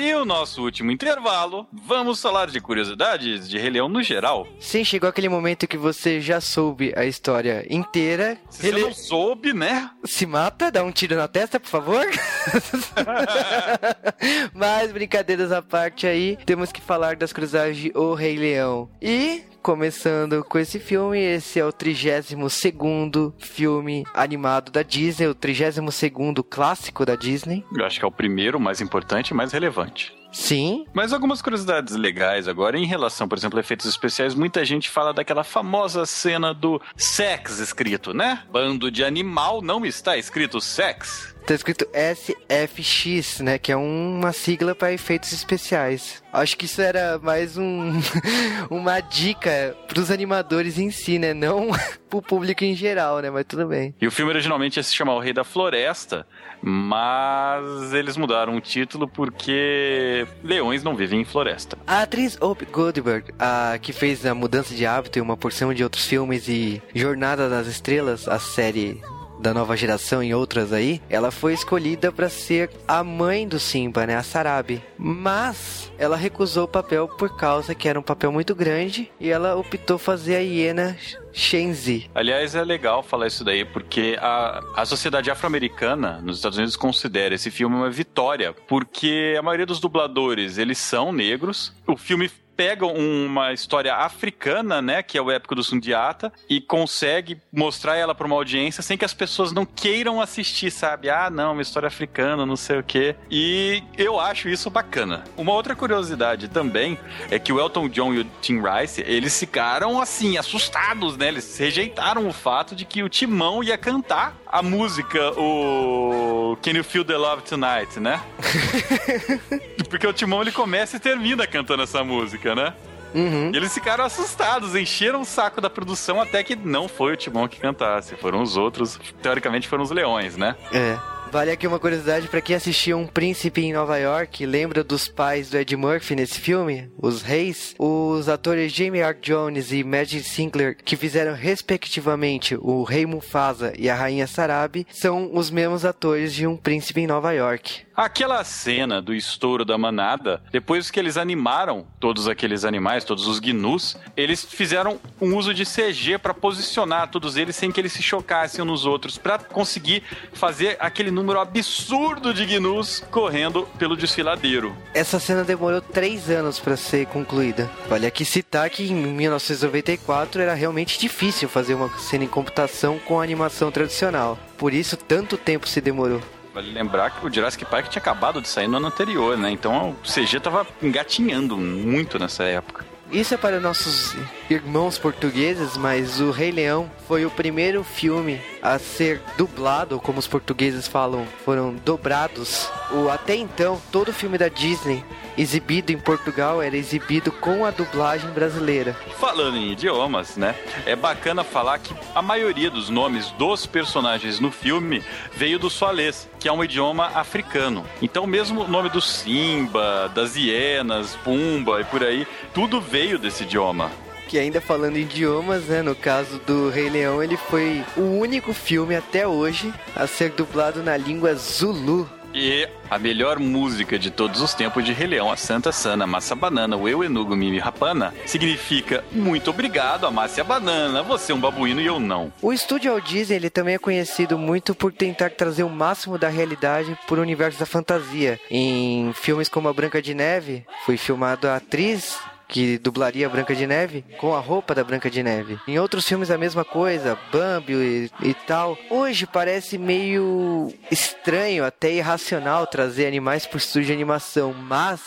E o nosso último intervalo, vamos falar de curiosidades de Rei Leão no geral. Sim, chegou aquele momento que você já soube a história inteira. Se você não soube, né? Se mata, dá um tiro na testa, por favor. Mas brincadeiras à parte aí, temos que falar das curiosidades de O Rei Leão. E começando com esse filme, esse é o 32º filme animado da Disney, o 32º clássico da Disney. Eu acho que é o primeiro, mais importante e mais relevante. Sim. Mas algumas curiosidades legais agora em relação, por exemplo, a efeitos especiais. Muita gente fala daquela famosa cena do sex escrito, né? Bando de animal não está escrito sex. Tá escrito SFX, né? Que é uma sigla para efeitos especiais. Acho que isso era mais um uma dica pros animadores em si, né? Não pro público em geral, né? Mas tudo bem. E o filme originalmente ia se chamar O Rei da Floresta, mas eles mudaram o título porque leões não vivem em floresta. A atriz Hope Goldberg, a que fez a Mudança de Hábito e uma porção de outros filmes e Jornada das Estrelas, a série da nova geração e outras aí, ela foi escolhida para ser a mãe do Simba, né, a Sarabi. Mas ela recusou o papel por causa que era um papel muito grande e ela optou fazer a hiena Shenzi. Aliás, é legal falar isso daí, porque a, a sociedade afro-americana nos Estados Unidos considera esse filme uma vitória, porque a maioria dos dubladores, eles são negros. O filme pega uma história africana, né, que é o épico do Sundiata, e consegue mostrar ela para uma audiência sem que as pessoas não queiram assistir, sabe? Ah, não, uma história africana, não sei o quê. E eu acho isso bacana. Uma outra curiosidade também é que o Elton John e o Tim Rice, eles ficaram assim assustados, né? Eles rejeitaram o fato de que o Timão ia cantar a música o Can You Feel the Love Tonight, né? Porque o Timão ele começa e termina cantando essa música, né? Uhum. E eles ficaram assustados, encheram o saco da produção até que não foi o Timão que cantasse, foram os outros, teoricamente foram os leões, né? É. Vale aqui uma curiosidade para quem assistiu Um Príncipe em Nova York, lembra dos pais do Ed Murphy nesse filme, os reis? Os atores Jamie R. Jones e Maggie Sinclair, que fizeram respectivamente o rei Mufasa e a rainha Sarabi, são os mesmos atores de Um Príncipe em Nova York. Aquela cena do estouro da manada, depois que eles animaram todos aqueles animais, todos os gnus, eles fizeram um uso de CG para posicionar todos eles sem que eles se chocassem uns nos outros, para conseguir fazer aquele número absurdo de gnus correndo pelo desfiladeiro. Essa cena demorou três anos para ser concluída. Vale aqui citar que em 1994 era realmente difícil fazer uma cena em computação com animação tradicional. Por isso, tanto tempo se demorou. Vale lembrar que o Jurassic Park tinha acabado de sair no ano anterior, né? Então o CG tava engatinhando muito nessa época. Isso é para nossos irmãos portugueses, mas o Rei Leão foi o primeiro filme a ser dublado, como os portugueses falam, foram dobrados. O, até então, todo filme da Disney exibido em Portugal era exibido com a dublagem brasileira. Falando em idiomas, né? É bacana falar que a maioria dos nomes dos personagens no filme veio do sualês, que é um idioma africano. Então, mesmo o nome do Simba, das hienas, Pumba e por aí, tudo veio desse idioma. Que ainda falando em idiomas, né? No caso do Rei Leão, ele foi o único filme até hoje a ser dublado na língua Zulu. E a melhor música de todos os tempos de Rei Leão, a Santa Sana, Massa Banana, o Eu Enugo Mimi Rapana, significa muito obrigado, Amácia Banana, você é um babuíno e eu não. O estúdio Walt Disney ele também é conhecido muito por tentar trazer o máximo da realidade para o universo da fantasia. Em filmes como A Branca de Neve, foi filmado a atriz que dublaria a Branca de Neve com a roupa da Branca de Neve. Em outros filmes a mesma coisa, Bambi e, e tal. Hoje parece meio estranho, até irracional trazer animais o estúdio de animação, mas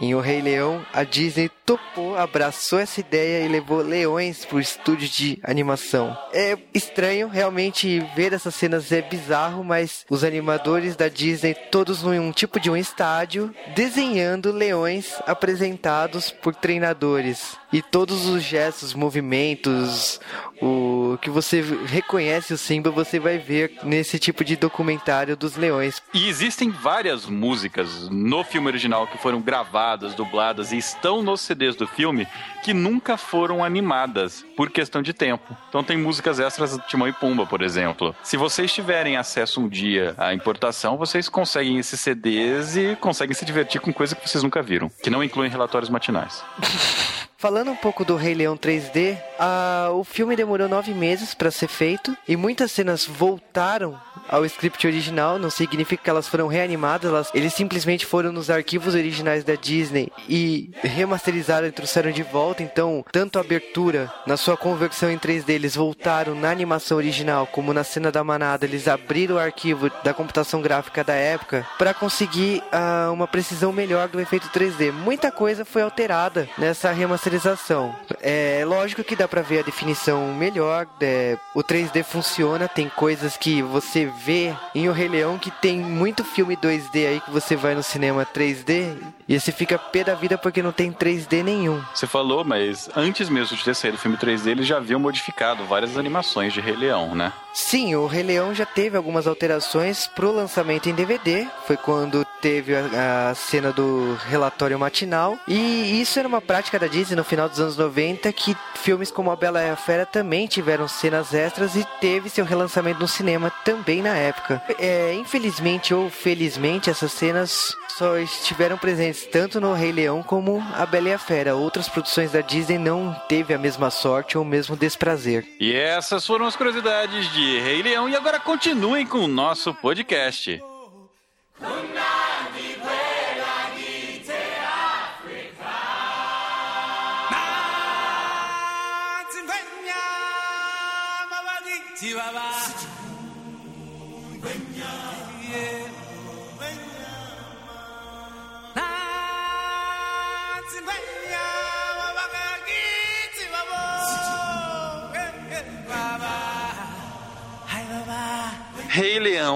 em O Rei Leão a Disney topou, abraçou essa ideia e levou leões para o estúdio de animação. É estranho realmente ver essas cenas é bizarro, mas os animadores da Disney todos num tipo de um estádio desenhando leões apresentados por treinadores treinadores e todos os gestos, movimentos, o que você reconhece o Simba, você vai ver nesse tipo de documentário dos leões. E existem várias músicas no filme original que foram gravadas, dubladas e estão nos CDs do filme que nunca foram animadas por questão de tempo. Então tem músicas extras do Timão e Pumba, por exemplo. Se vocês tiverem acesso um dia à importação, vocês conseguem esses CDs e conseguem se divertir com coisa que vocês nunca viram, que não incluem relatórios matinais. Falando um pouco do Rei Leão 3D, ah, o filme demorou nove meses para ser feito e muitas cenas voltaram ao script original. Não significa que elas foram reanimadas, elas, eles simplesmente foram nos arquivos originais da Disney e remasterizaram e trouxeram de volta. Então, tanto a abertura na sua conversão em 3D, eles voltaram na animação original, como na cena da manada, eles abriram o arquivo da computação gráfica da época para conseguir ah, uma precisão melhor do efeito 3D. Muita coisa foi alterada nessa remasterização. É lógico que dá pra ver a definição melhor, é, o 3D funciona, tem coisas que você vê em O Rei Leão que tem muito filme 2D aí que você vai no cinema 3D e você fica pé da vida porque não tem 3D nenhum. Você falou, mas antes mesmo de ter saído o filme 3D, eles já haviam modificado várias animações de Rei Leão, né? Sim, o Rei Leão já teve algumas alterações pro lançamento em DVD. Foi quando teve a, a cena do relatório matinal. E isso era uma prática da Disney no final dos anos 90, que filmes como A Bela e a Fera também tiveram cenas extras e teve seu relançamento no cinema também na época. É, infelizmente ou felizmente, essas cenas só estiveram presentes tanto no Rei Leão como A Bela e a Fera. Outras produções da Disney não teve a mesma sorte ou o mesmo desprazer. E essas foram as curiosidades de Rei Leão. E agora continuem com o nosso podcast. Rei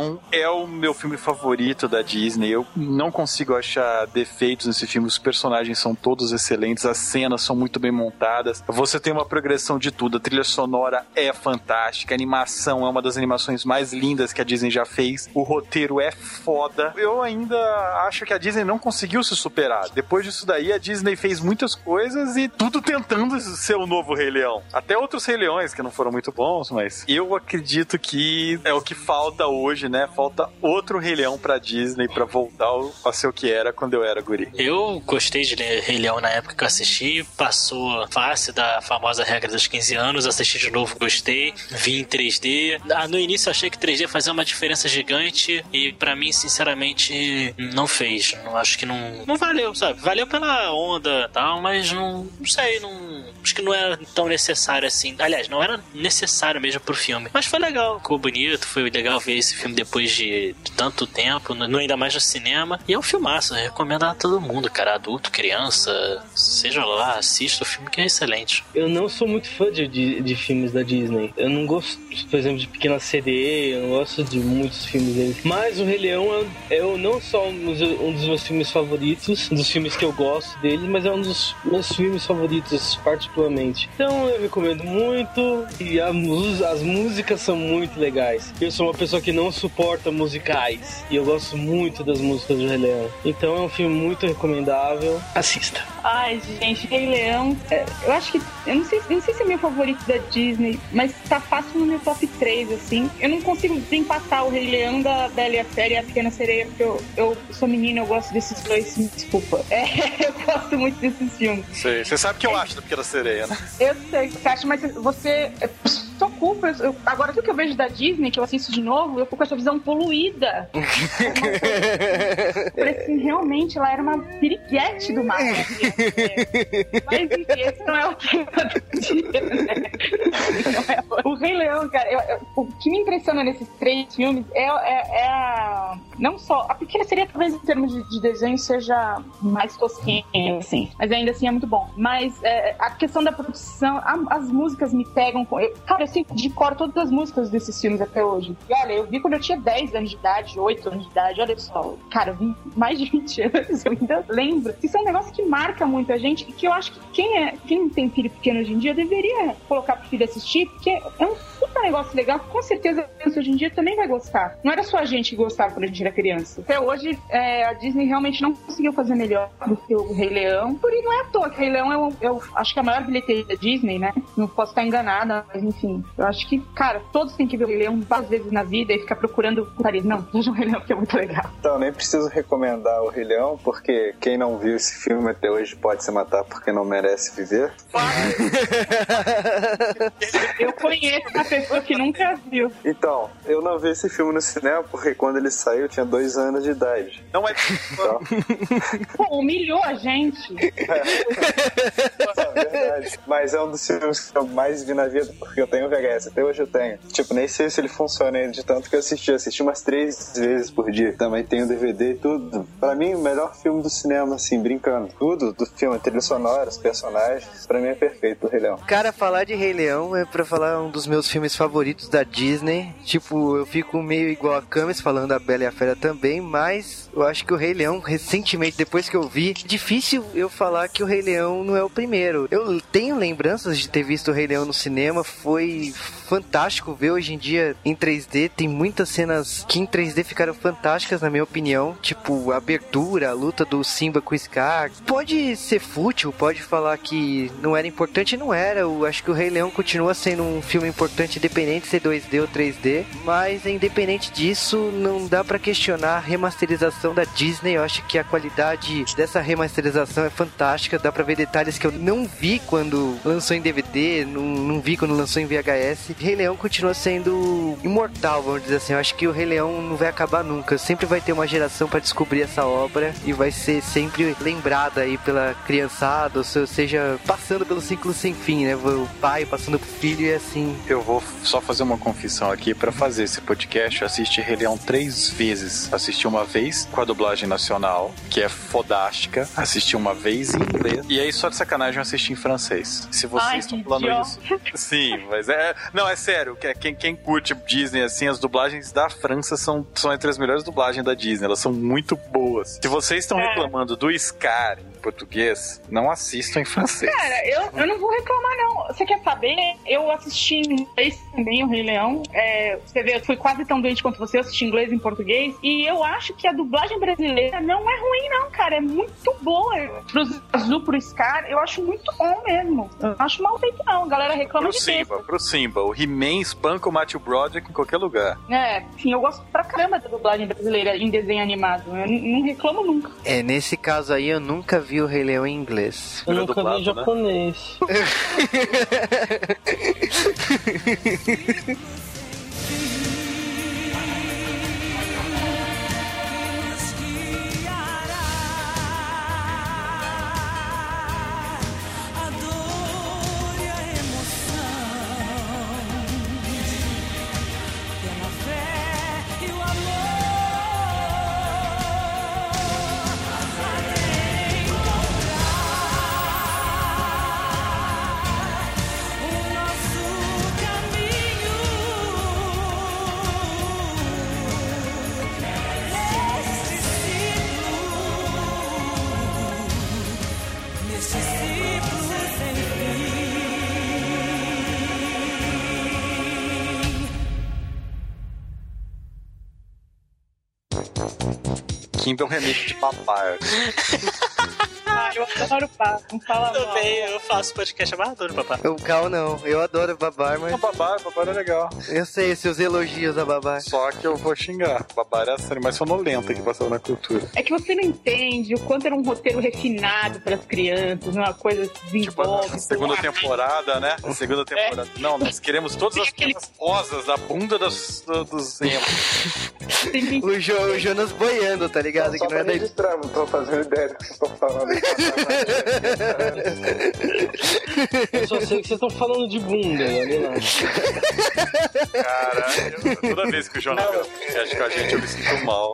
Leão é o meu filme favorito da Disney. Eu não consigo achar defeitos nesse filme. Os personagens são todos excelentes, as cenas são muito bem montadas. Você tem uma progressão de tudo. A trilha sonora é fantástica, a animação é uma das animações mais lindas que a Disney já fez. O roteiro é foda. Eu ainda acho que a Disney não conseguiu se superar. Depois disso daí, a Disney fez muitas coisas e tudo tentando ser o novo Rei Leão. Até outros Rei Leões que não foram muito bons, mas eu acredito que é o que falta hoje, né? Falta outro Rei Leão pra Disney pra voltar a ser o que era quando eu era guri. Eu gostei de ler Rei Leão na época que eu assisti, passou face da famosa regra dos 15 anos, assisti de novo, gostei, vi em 3D. Ah, no início eu achei que 3D fazia uma diferença gigante e pra mim, sinceramente, não fez. Não acho que não, não valeu, sabe? Valeu pela onda tal, mas não, não sei, não acho que não era tão necessário assim. Aliás, não era necessário mesmo pro filme. Mas foi legal, ficou bonito, foi legal ver esse filme depois de, de tanto tempo, no- ainda mais no cinema. E é um filmaço, recomendo a todo mundo, cara, adulto, criança, seja lá, assista o filme que é excelente. Eu não sou muito fã de, de, de filmes da Disney. Eu não gosto, por exemplo, de Pequena CD, eu não gosto de muitos filmes deles. Mas o Rei Leão é, é não só um dos, um dos meus filmes favoritos, um dos filmes que eu gosto deles, mas é um dos meus filmes favoritos, particularmente. Então eu recomendo muito e a as músicas são muito legais. Eu sou uma pessoa que não suporta musicais e eu gosto muito das músicas do Rei Leão. Então é um filme muito recomendável. Assista. Ai, gente, Rei Leão. é, eu acho que. Eu não sei, eu não sei se é meu favorito da Disney, mas tá fácil no meu top 3, assim. Eu não consigo desempatar o Rei Leão da Bela e a Fera e a Pequena Sereia, porque eu, eu sou menina, eu gosto desses dois. me Desculpa. É, eu gosto muito desses filmes. Sei. Você sabe o que eu acho do Pequena Sereia, né? Eu sei o que você acha, mas você. Culpa. Eu- agora, tudo que eu vejo da Disney, que eu assisto de novo, eu fico com essa visão poluída. Parece assim, realmente ela era uma piriguete do mar. Mas enfim, esse não é o tema do dia, né? É o- O Rei Leão, cara, eu- eu- o que me impressiona nesses três filmes é, é- é a. Não só. A pequena seria, talvez, em termos de, de desenho, seja mais tosquinha, assim. Mas ainda assim é muito bom. Mas é, a questão da produção, a- as músicas me pegam. Com, eu- cara, assim, de cor todas as músicas desses filmes até hoje. E olha, eu vi quando eu tinha 10 anos de idade, 8 anos de idade, olha só. Cara, eu vi mais de 20 anos, eu ainda lembro. Isso é um negócio que marca muito a gente e que eu acho que quem, é, quem tem filho pequeno hoje em dia deveria colocar pro filho assistir, porque é um puta negócio legal que com certeza a criança hoje em dia também vai gostar. Não era só a gente que gostava quando a gente era criança. Até hoje, é, a Disney realmente não conseguiu fazer melhor do que o Rei Leão. Por isso não é à toa que o Rei Leão é, o, eu acho que é a maior bilheteria da Disney, né? Não posso estar enganada, mas enfim. Eu acho que, cara, todos têm que ver o Rei Leão várias vezes na vida e ficar procurando putaria. Não, veja o Rei Leão que é muito legal. Então, nem preciso recomendar o Rei Leão, porque quem não viu esse filme até hoje pode se matar porque não merece viver. Eu conheço uma pessoa que nunca viu. Então, eu não vi esse filme no cinema porque quando ele saiu eu tinha dois anos de idade. Não é. Então, Pô, humilhou a gente. é verdade. Mas é um dos filmes que eu mais vi na vida, porque eu tenho VHS, até hoje eu tenho. Tipo, nem sei se ele funciona ainda de tanto que eu assisti. Eu assisti umas três vezes por dia. Também tenho DVD e tudo. Pra mim, o melhor filme do cinema, assim, brincando. Tudo do filme, trilha sonora, os personagens. Pra mim é perfeito, o Rei Leão. Cara, falar de Rei Leão é pra falar um dos meus filmes favoritos da Disney. Tipo, eu fico meio igual a Camis falando da Bela e a Fera também, mas eu acho que o Rei Leão, recentemente, depois que eu vi, difícil eu falar que o Rei Leão não é o primeiro. Eu tenho lembranças de ter visto o Rei Leão no cinema, foi fantástico ver hoje em dia em 3D. Tem muitas cenas que em 3D ficaram fantásticas, na minha opinião. Tipo, a abertura, a luta do Simba com o Scar. Pode ser fútil, pode falar que não era importante, não era. Eu acho que o Rei Leão continua sendo um filme importante, independente de ser 2D ou 3D. Mas independente disso, não dá pra questionar a remasterização da Disney. Eu acho que a qualidade dessa remasterização é fantástica. Dá pra ver detalhes que eu não vi quando lançou em DVD, não, não vi quando lançou em VHS. Rei Leão continua sendo imortal, vamos dizer assim. Eu acho que o Rei Leão não vai acabar nunca. Sempre vai ter uma geração pra descobrir essa obra e vai ser sempre lembrada aí pela criançada, ou seja, passando pelo ciclo sem fim, né? O pai passando pro filho e assim. Eu vou só fazer uma confissão aqui pra fazer esse podcast. Eu assisti Rei Leão três vezes. Assisti uma vez com a dublagem nacional, que é fodástica. Assisti uma vez em inglês. E aí, só de sacanagem, eu assisti em francês. Se vocês Ai, estão falando idiota. isso. Sim, mas é. Não, é sério. que- Quem, quem curte Disney, assim, as dublagens da França são, são entre as melhores dublagens da Disney. Elas são muito boas. Se vocês estão É. reclamando do Scar português, não assistam em francês. Cara, eu, eu não vou reclamar, não. Você quer saber? Eu assisti em inglês também o Rei Leão. É, você vê, eu fui quase tão doente quanto você, eu assisti em inglês e em português. E eu acho que a dublagem brasileira não é ruim, não, cara. É muito boa. Pro Azul, pro Scar, eu acho muito bom mesmo. Eu não acho mal feito, não. A galera reclama Pro de Simba, pro Simba. O He-Man espanca o Matthew Broderick em qualquer lugar. É, sim, eu gosto pra caramba da dublagem brasileira em desenho animado. Eu não reclamo nunca. É, nesse caso aí eu nunca vi o Rei Leão em inglês. Eu nunca vi japonês. Kimba é um remake de papai. Eu adoro papo, não fala. Também, eu faço podcast amador, papai. O Cal não, eu adoro Babar, mas. Babar, Babar é legal. Eu sei seus elogios a Babar. Só que eu vou xingar. Babar é a série mais sonolenta que passou na cultura. É que você não entende o quanto era um roteiro refinado para as crianças, uma coisa que desenvolve. Segunda temporada, né? Segunda temporada. Não, nós queremos todas as coisas rosas da bunda dos, do- dos. O, jo, o Jonas boiando, tá ligado? Só que não é pra da... registrar, não tô fazendo ideia do que vocês estão falando. Eu só sei que vocês estão falando de bunda, né? Caralho, toda vez que o faz podcast com a gente, eu me sinto mal.